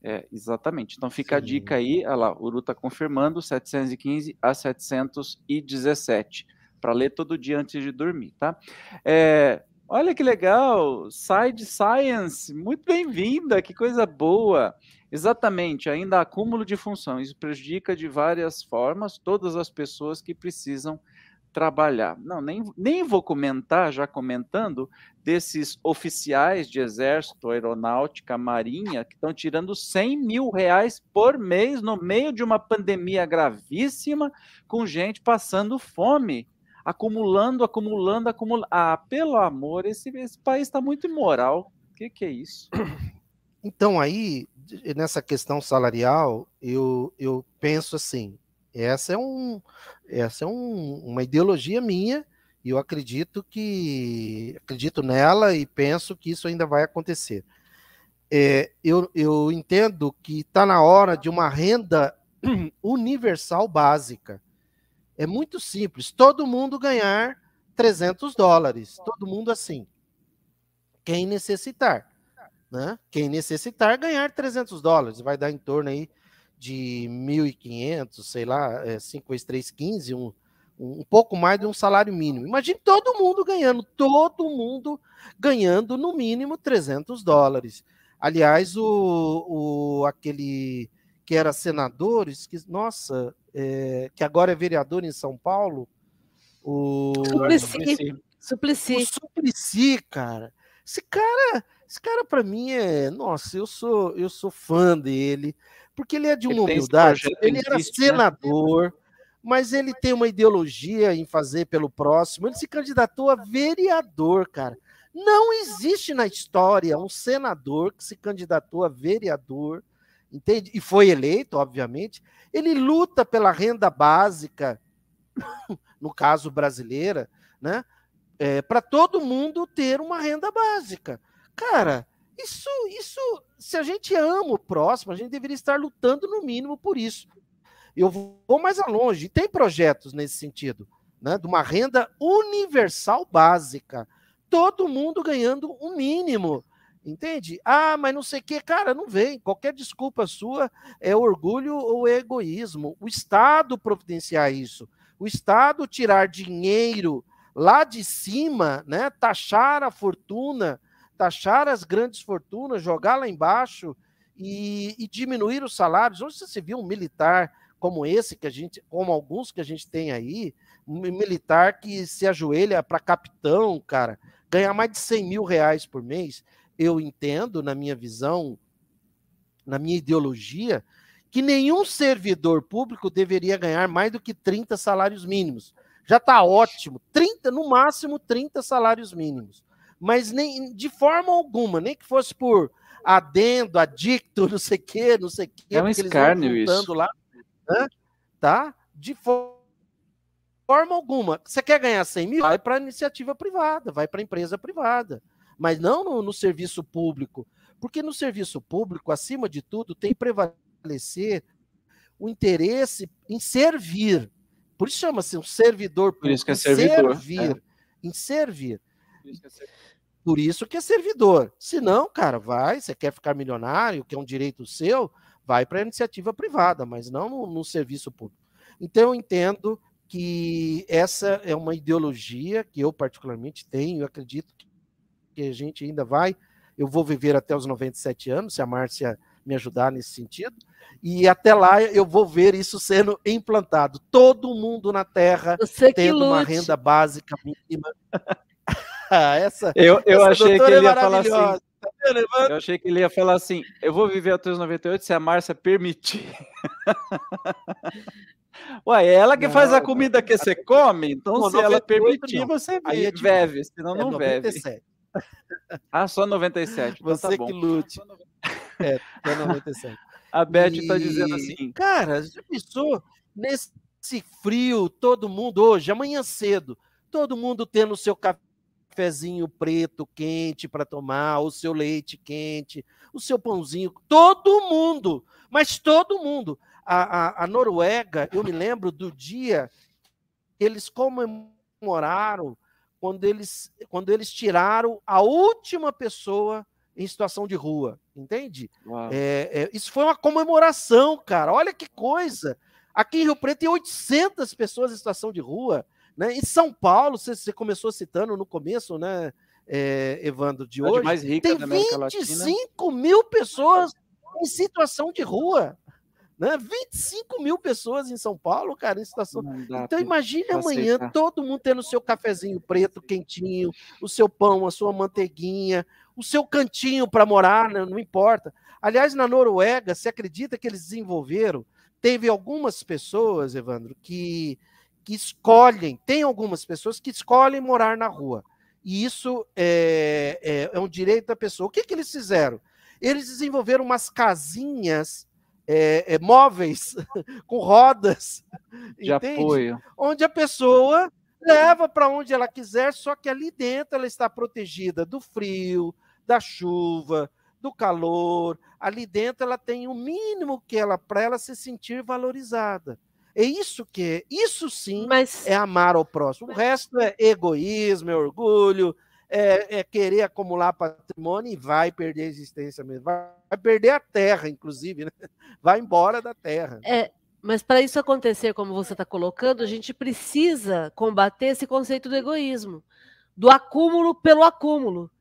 É, exatamente. Então fica Sim. a dica aí, olha lá, o Uru está confirmando 715 a 717, para ler todo dia antes de dormir, tá? É, olha que legal, Side Science, muito bem-vinda, que coisa boa. Exatamente, ainda acúmulo de função. Isso prejudica de várias formas todas as pessoas que precisam trabalhar. Não, nem, nem vou comentar, já comentando, desses oficiais de exército, aeronáutica, marinha, que estão tirando 100 mil reais por mês no meio de uma pandemia gravíssima, com gente passando fome, acumulando, acumulando, acumulando. Ah, pelo amor, esse, esse país está muito imoral. O que, que é isso? Então, aí, nessa questão salarial, eu, eu penso assim, essa é, um, essa é um, uma ideologia minha, e eu acredito que acredito nela e penso que isso ainda vai acontecer. É, eu, eu entendo que está na hora de uma renda <clears throat> universal básica. É muito simples, todo mundo ganhar 300 dólares, todo mundo assim. Quem necessitar. Né? Quem necessitar ganhar 300 dólares, vai dar em torno aí de 1.500, sei lá, é, 5 vezes 3, 15, um, um pouco mais de um salário mínimo. Imagine todo mundo ganhando, todo mundo ganhando no mínimo 300 dólares. Aliás, o, o aquele que era senador, que, nossa, é, que agora é vereador em São Paulo, o Suplicy. Suplicy. O Suplicy, cara. Esse cara Esse cara, para mim, é. Nossa, eu sou, eu sou fã dele, porque ele é de uma Ele humildade. Ele era existe, né? senador, mas ele tem uma ideologia em fazer pelo próximo. Ele se candidatou a vereador, cara. Não existe na história um senador que se candidatou a vereador, entende? E foi eleito, obviamente. Ele luta pela renda básica, <coughs> no caso brasileira, né? É, para todo mundo ter uma renda básica. Cara, isso, isso, se a gente ama o próximo, a gente deveria estar lutando no mínimo por isso. Eu vou mais longe, tem projetos nesse sentido, né? De uma renda universal básica. Todo mundo ganhando o mínimo. Entende? Ah, mas não sei o que, cara, não vem. Qualquer desculpa sua é orgulho ou é egoísmo. O Estado providenciar isso. O Estado tirar dinheiro lá de cima, né? Taxar a fortuna, taxar as grandes fortunas, jogar lá embaixo e, e diminuir os salários. Onde você viu um militar como esse que a gente, como alguns que a gente tem aí, um militar que se ajoelha para capitão, cara, ganhar mais de 100 mil reais por mês? Eu entendo, na minha visão, na minha ideologia, que nenhum servidor público deveria ganhar mais do que 30 salários mínimos. Já está ótimo. 30, no máximo 30 salários mínimos. Mas nem de forma alguma, nem que fosse por adendo, adicto, <laughs> não sei o quê, não sei o quê. É um escárnio isso. Lá, né? Tá? De fo- forma alguma. Você quer ganhar 100 mil? Vai para a iniciativa privada, vai para a empresa privada. Mas não no, no serviço público. Porque no serviço público, acima de tudo, tem que prevalecer o interesse em servir. Por isso chama-se um servidor público. Por isso que é servidor, Servir, Em servir. Por isso que é servidor. Se não, cara, vai, você quer ficar milionário, que é um direito seu, vai para a iniciativa privada, mas não no, no serviço público. Então, eu entendo que essa é uma ideologia que eu particularmente tenho, eu acredito que a gente ainda vai, eu vou viver até os 97 anos, se a Márcia me ajudar nesse sentido, e até lá eu vou ver isso sendo implantado. Todo mundo na Terra Você tendo uma renda básica mínima. <laughs> Essa, Eu, eu essa achei que doutora é ele ia falar assim. Tá? Eu achei que ele ia falar assim: eu vou viver até os 98 se a Márcia permitir. <laughs> Ué, é ela que faz a Não, comida que você come, então Não, se ela 98 permitir, não. você Aí é bebe, senão É não bebe. 97. <laughs> Ah, só 97. Então Você tá que lute. É, é 97. A Beth tá dizendo E, assim: Cara, já pensou nesse frio, todo mundo hoje, amanhã cedo, todo mundo tendo o seu cafezinho preto quente para tomar, o seu leite quente, o seu pãozinho, todo mundo, mas todo mundo. A, a, a Noruega, eu me lembro do dia que eles comemoraram quando eles, quando eles tiraram a última pessoa em situação de rua, entende? É, é, isso foi uma comemoração, cara. Olha que coisa. Aqui em Rio Preto tem 800 pessoas em situação de rua. Né? Em São Paulo, você, você começou citando no começo, né, é, Evandro, de hoje, mais rica tem da América Latina. 25 mil pessoas em situação de rua. Né? 25 mil pessoas em São Paulo, cara, em situação. Então imagine amanhã aceitar. todo mundo tendo o seu cafezinho preto, quentinho, o seu pão, a sua manteiguinha, o seu cantinho para morar, né, não importa. Aliás, na Noruega, se acredita que eles desenvolveram, teve algumas pessoas, Evandro, que, que escolhem, tem algumas pessoas que escolhem morar na rua. E isso é, é, é um direito da pessoa. O que, que eles fizeram? Eles desenvolveram umas casinhas é, é, móveis <laughs> com rodas, de entende? apoio. onde a pessoa leva para onde ela quiser, só que ali dentro ela está protegida do frio, da chuva, do calor. Ali dentro ela tem o mínimo que ela para ela se sentir valorizada. É isso que é, isso sim Mas é amar ao próximo. O resto é egoísmo, é orgulho, é, é querer acumular patrimônio e vai perder a existência mesmo. Vai, vai perder a terra, inclusive, né? <laughs> Vai embora da terra. É, mas para isso acontecer, como você está colocando, a gente precisa combater esse conceito do egoísmo, do acúmulo pelo acúmulo.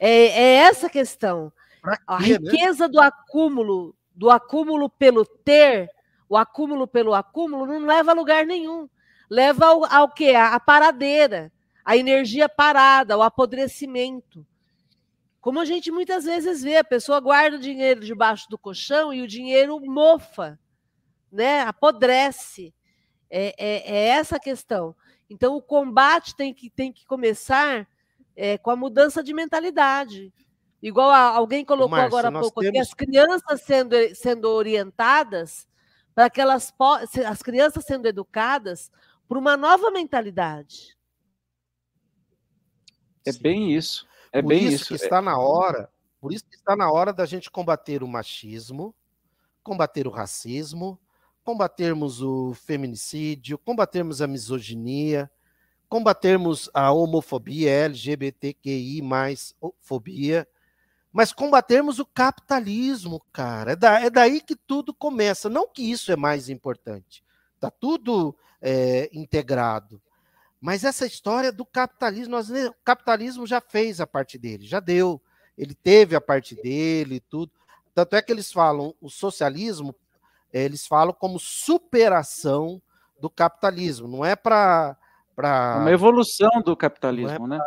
É, é essa questão. Pra A quê, né? riqueza do acúmulo, do acúmulo pelo ter, o acúmulo pelo acúmulo, não leva a lugar nenhum. Leva ao, ao quê? A, a paradeira, a energia parada, o apodrecimento. Como a gente muitas vezes vê, a pessoa guarda o dinheiro debaixo do colchão e o dinheiro mofa, né? apodrece. É, é, é essa a questão. Então, o combate tem que, tem que começar é, com a mudança de mentalidade. Igual a, alguém colocou Márcio, agora há pouco temos... aqui, as crianças sendo, sendo orientadas para que elas as crianças sendo educadas por uma nova mentalidade. É bem isso. É por bem isso, isso que está na hora. Por isso que está na hora da gente combater o machismo, combater o racismo, combatermos o feminicídio, combatermos a misoginia, combatermos a homofobia, LGBTQI, fobia, mas combatermos o capitalismo, cara. É, da, é, daí que tudo começa. Não que isso é mais importante. Está tudo é, integrado. Mas essa história do capitalismo, nós, o capitalismo já fez a parte dele, já deu. Ele teve a parte dele, tudo. Tanto é que eles falam, o socialismo, eles falam como superação do capitalismo. Não é para Pra... Uma evolução do capitalismo, é né?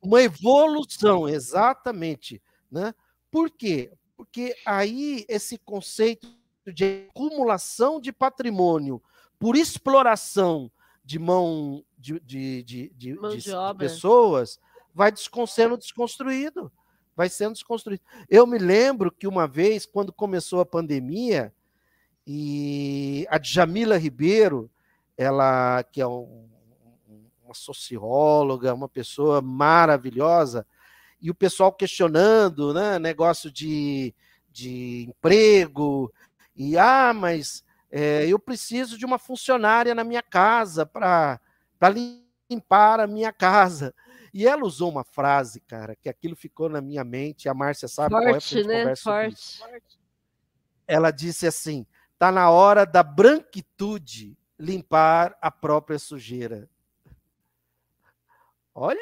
Uma evolução, exatamente. Né? Por quê? Porque aí esse conceito de acumulação de patrimônio por exploração de mão de, de, de, de, mão de, de pessoas vai sendo desconstruído. Vai sendo desconstruído. Eu me lembro que uma vez, quando começou a pandemia, e a Djamila Ribeiro, ela que é um, uma socióloga, uma pessoa maravilhosa, e o pessoal questionando, né, negócio de, de emprego, e ah, mas é, eu preciso de uma funcionária na minha casa para limpar a minha casa. E ela usou uma frase, cara, que aquilo ficou na minha mente, a Márcia sabe Forte, qual é, né? Forte. Ela disse assim: tá na hora da branquitude limpar a própria sujeira. Olha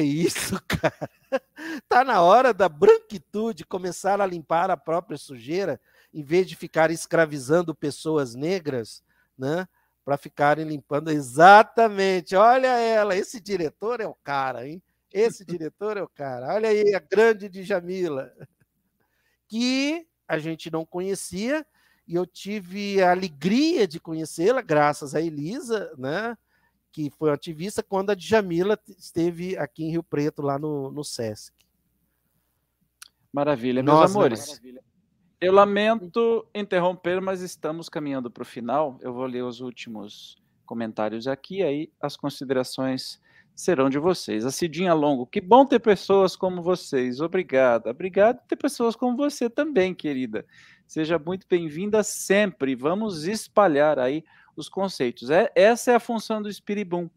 isso, <laughs> cara. Tá na hora da branquitude começar a limpar a própria sujeira, em vez de ficar escravizando pessoas negras, né? Para ficarem limpando exatamente. Olha ela, esse diretor é o cara, hein? Esse diretor é o cara. Olha aí a grande Djamila, que a gente não conhecia e eu tive a alegria de conhecê-la graças a Elisa, né? Que foi ativista, quando a Djamila esteve aqui em Rio Preto, lá no, no SESC. Maravilha, meus Nossa, amores. Maravilha. Eu lamento interromper, mas estamos caminhando para o final. Eu vou ler os últimos comentários aqui, aí as considerações serão de vocês. A Cidinha Longo, que bom ter pessoas como vocês. Obrigada. Obrigado ter pessoas como você também, querida. Seja muito bem-vinda sempre. Vamos espalhar aí os conceitos. É, essa é a função do Espiribum.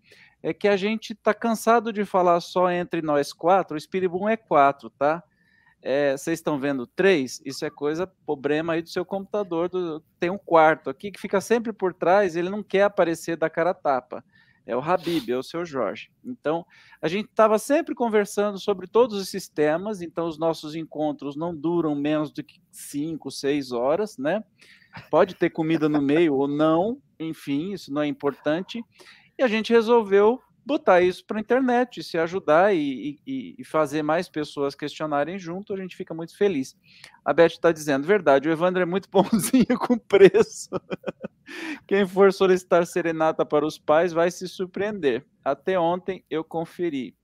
É que a gente está cansado de falar só entre nós quatro, o Espiribum é quatro, tá? É, vocês estão vendo três? Isso é coisa, problema aí do seu computador. Do, tem um quarto aqui que fica sempre por trás, ele não quer aparecer da cara tapa. É o Habib, é o seu Jorge. Então, a gente estava sempre conversando sobre todos esses temas, então os nossos encontros não duram menos do que cinco, seis horas, né? Pode ter comida no meio ou não, enfim, isso não é importante. E a gente resolveu botar isso para a internet, se ajudar e, e, e, fazer mais pessoas questionarem junto, a gente fica muito feliz. A Beth está dizendo, verdade, o Evandro é muito <laughs> bonzinho com preço. Quem for solicitar serenata para os pais vai se surpreender. Até ontem eu conferi.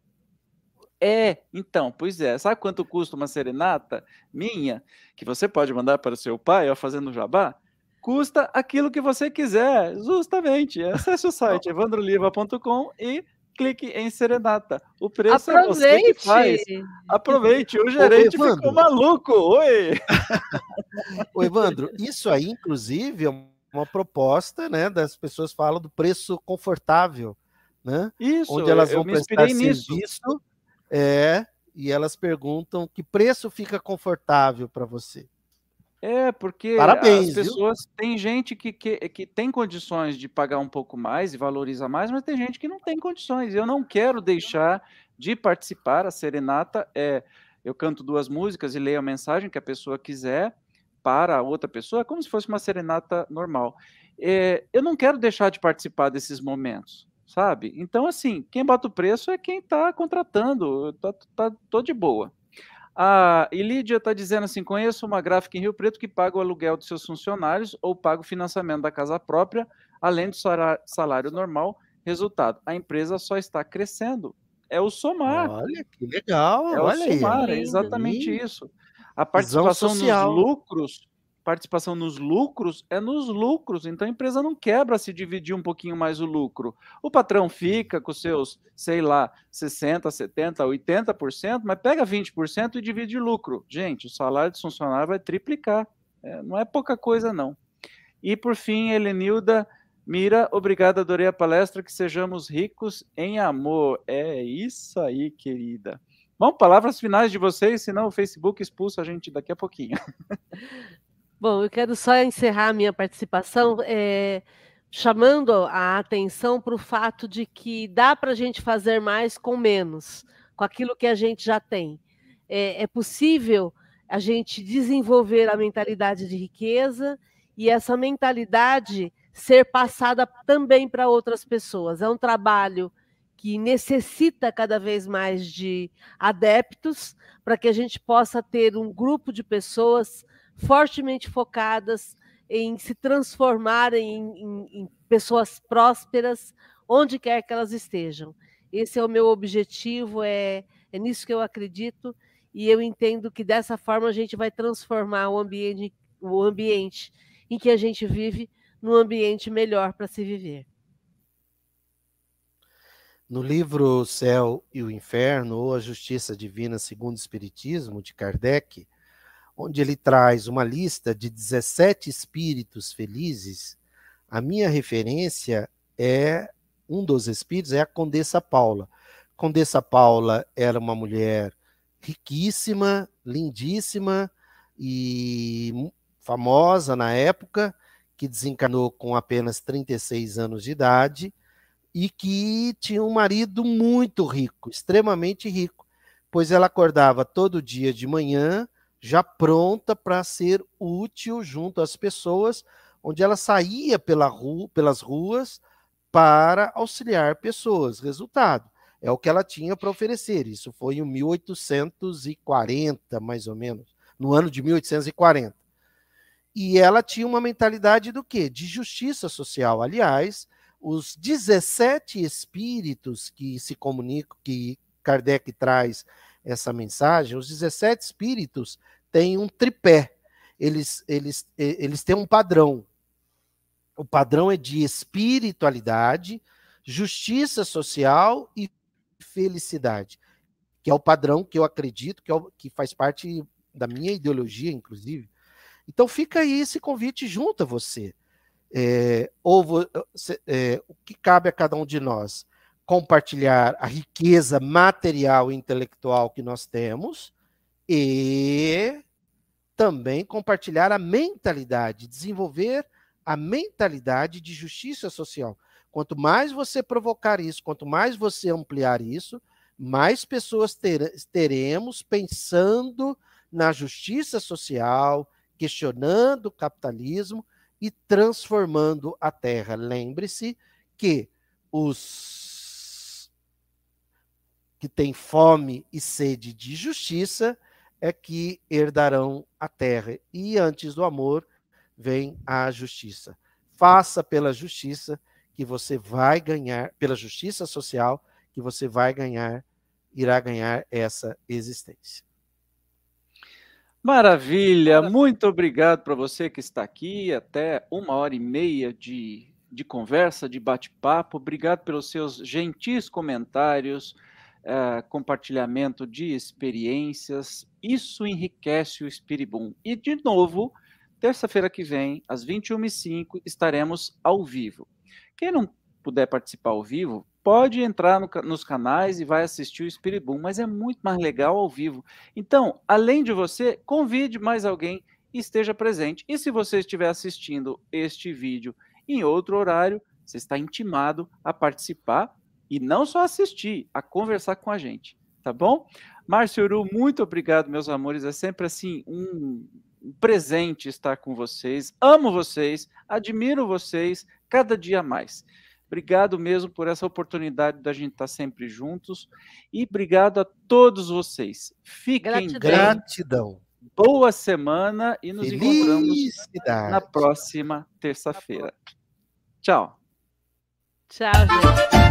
É, então, pois é. Sabe quanto custa uma serenata minha, que você pode mandar para o seu pai, ó, fazendo jabá? Custa aquilo que você quiser, justamente. Acesse o site evandroliva.com e clique em serenata. O preço Aproveite. é você que faz. Aproveite, o gerente Ô, ficou maluco. Oi! <laughs> Ô, Evandro, isso aí, inclusive, é uma proposta, né? Das pessoas falam do preço confortável, né? Isso, onde elas vão prestar serviço nisso. É, e elas perguntam que preço fica confortável para você. É, porque Parabéns, as pessoas. Viu? Tem gente que, que, que tem condições de pagar um pouco mais e valoriza mais, mas tem gente que não tem condições. Eu não quero deixar de participar. A serenata é. Eu canto duas músicas e leio a mensagem que a pessoa quiser para a outra pessoa, é como se fosse uma serenata normal. É, eu não quero deixar de participar desses momentos sabe? Então, assim, quem bota o preço é quem está contratando, tá, tá, tô de boa. A Ilídia está dizendo assim: conheço uma gráfica em Rio Preto que paga o aluguel dos seus funcionários ou paga o financiamento da casa própria, além do salário normal. Resultado: a empresa só está crescendo. É o somar. Olha que legal. É olha o somar, aí. é exatamente isso. A participação nos lucros participação nos lucros é nos lucros, então a empresa não quebra se dividir um pouquinho mais o lucro. O patrão fica com seus, sei lá, 60, 70, 80%, mas pega 20% e divide lucro. Gente, o salário do funcionário vai triplicar. É, não é pouca coisa, não. E por fim, Helenilda Mira, obrigado, adorei a palestra, que sejamos ricos em amor. É isso aí, querida. Bom, palavras finais de vocês, senão o Facebook expulsa a gente daqui a pouquinho. <laughs> Bom, eu quero só encerrar a minha participação é, chamando a atenção para o fato de que dá para a gente fazer mais com menos, com aquilo que a gente já tem. É, é possível a gente desenvolver a mentalidade de riqueza e essa mentalidade ser passada também para outras pessoas. É um trabalho que necessita cada vez mais de adeptos para que a gente possa ter um grupo de pessoas fortemente focadas em se transformarem em, em, em pessoas prósperas, onde quer que elas estejam. Esse é o meu objetivo, é, é nisso que eu acredito, e eu entendo que dessa forma a gente vai transformar o ambiente, o ambiente em que a gente vive num ambiente melhor para se viver. No livro Céu e o Inferno, ou A Justiça Divina segundo o Espiritismo, de Kardec, onde ele traz uma lista de 17 espíritos felizes, a minha referência é um dos espíritos, é a Condessa Paula. Condessa Paula era uma mulher riquíssima, lindíssima e famosa na época, que desencarnou com apenas 36 anos de idade e que tinha um marido muito rico, extremamente rico, pois ela acordava todo dia de manhã já pronta para ser útil junto às pessoas, onde ela saía pela rua, pelas ruas para auxiliar pessoas. Resultado, é o que ela tinha para oferecer. Isso foi em 1840, mais ou menos, no ano de 1840. E ela tinha uma mentalidade do quê? De justiça social. Aliás, os 17 espíritos que se comunicam, que Kardec traz essa mensagem, os 17 espíritos têm um tripé. Eles, eles, eles têm um padrão. O padrão é de espiritualidade, justiça social e felicidade, que é o padrão que eu acredito que, é o, que faz parte da minha ideologia, inclusive. Então fica aí esse convite junto a você. É, ou é, o que cabe a cada um de nós? Compartilhar a riqueza material e intelectual que nós temos e também compartilhar a mentalidade, desenvolver a mentalidade de justiça social. Quanto mais você provocar isso, quanto mais você ampliar isso, mais pessoas ter, teremos pensando na justiça social, questionando o capitalismo e transformando a terra. Lembre-se que os que têm fome e sede de justiça é que herdarão a terra. E antes do amor vem a justiça. Faça pela justiça que você vai ganhar, pela justiça social, que você vai ganhar, irá ganhar essa existência. Maravilha, muito obrigado para você que está aqui. Até uma hora e meia de, de conversa, de bate-papo. Obrigado pelos seus gentis comentários uh, compartilhamento de experiências. Isso enriquece o Espiribum. E, de novo, terça-feira que vem, às 21h05, estaremos ao vivo. Quem não puder participar ao vivo, pode entrar no, nos canais e vai assistir o Espiribum, mas é muito mais legal ao vivo. Então, além de você, convide mais alguém esteja presente. E se você estiver assistindo este vídeo em outro horário, você está intimado a participar e não só assistir, a conversar com a gente, tá bom? Márcio Uru, muito obrigado, meus amores. É sempre assim um presente estar com vocês. Amo vocês, admiro vocês cada dia mais. Obrigado mesmo por essa oportunidade da gente estar sempre juntos. E obrigado a todos vocês. Fiquem Gratidão. bem. Gratidão. Boa semana e nos encontramos na próxima terça-feira. Tchau. Tchau, gente.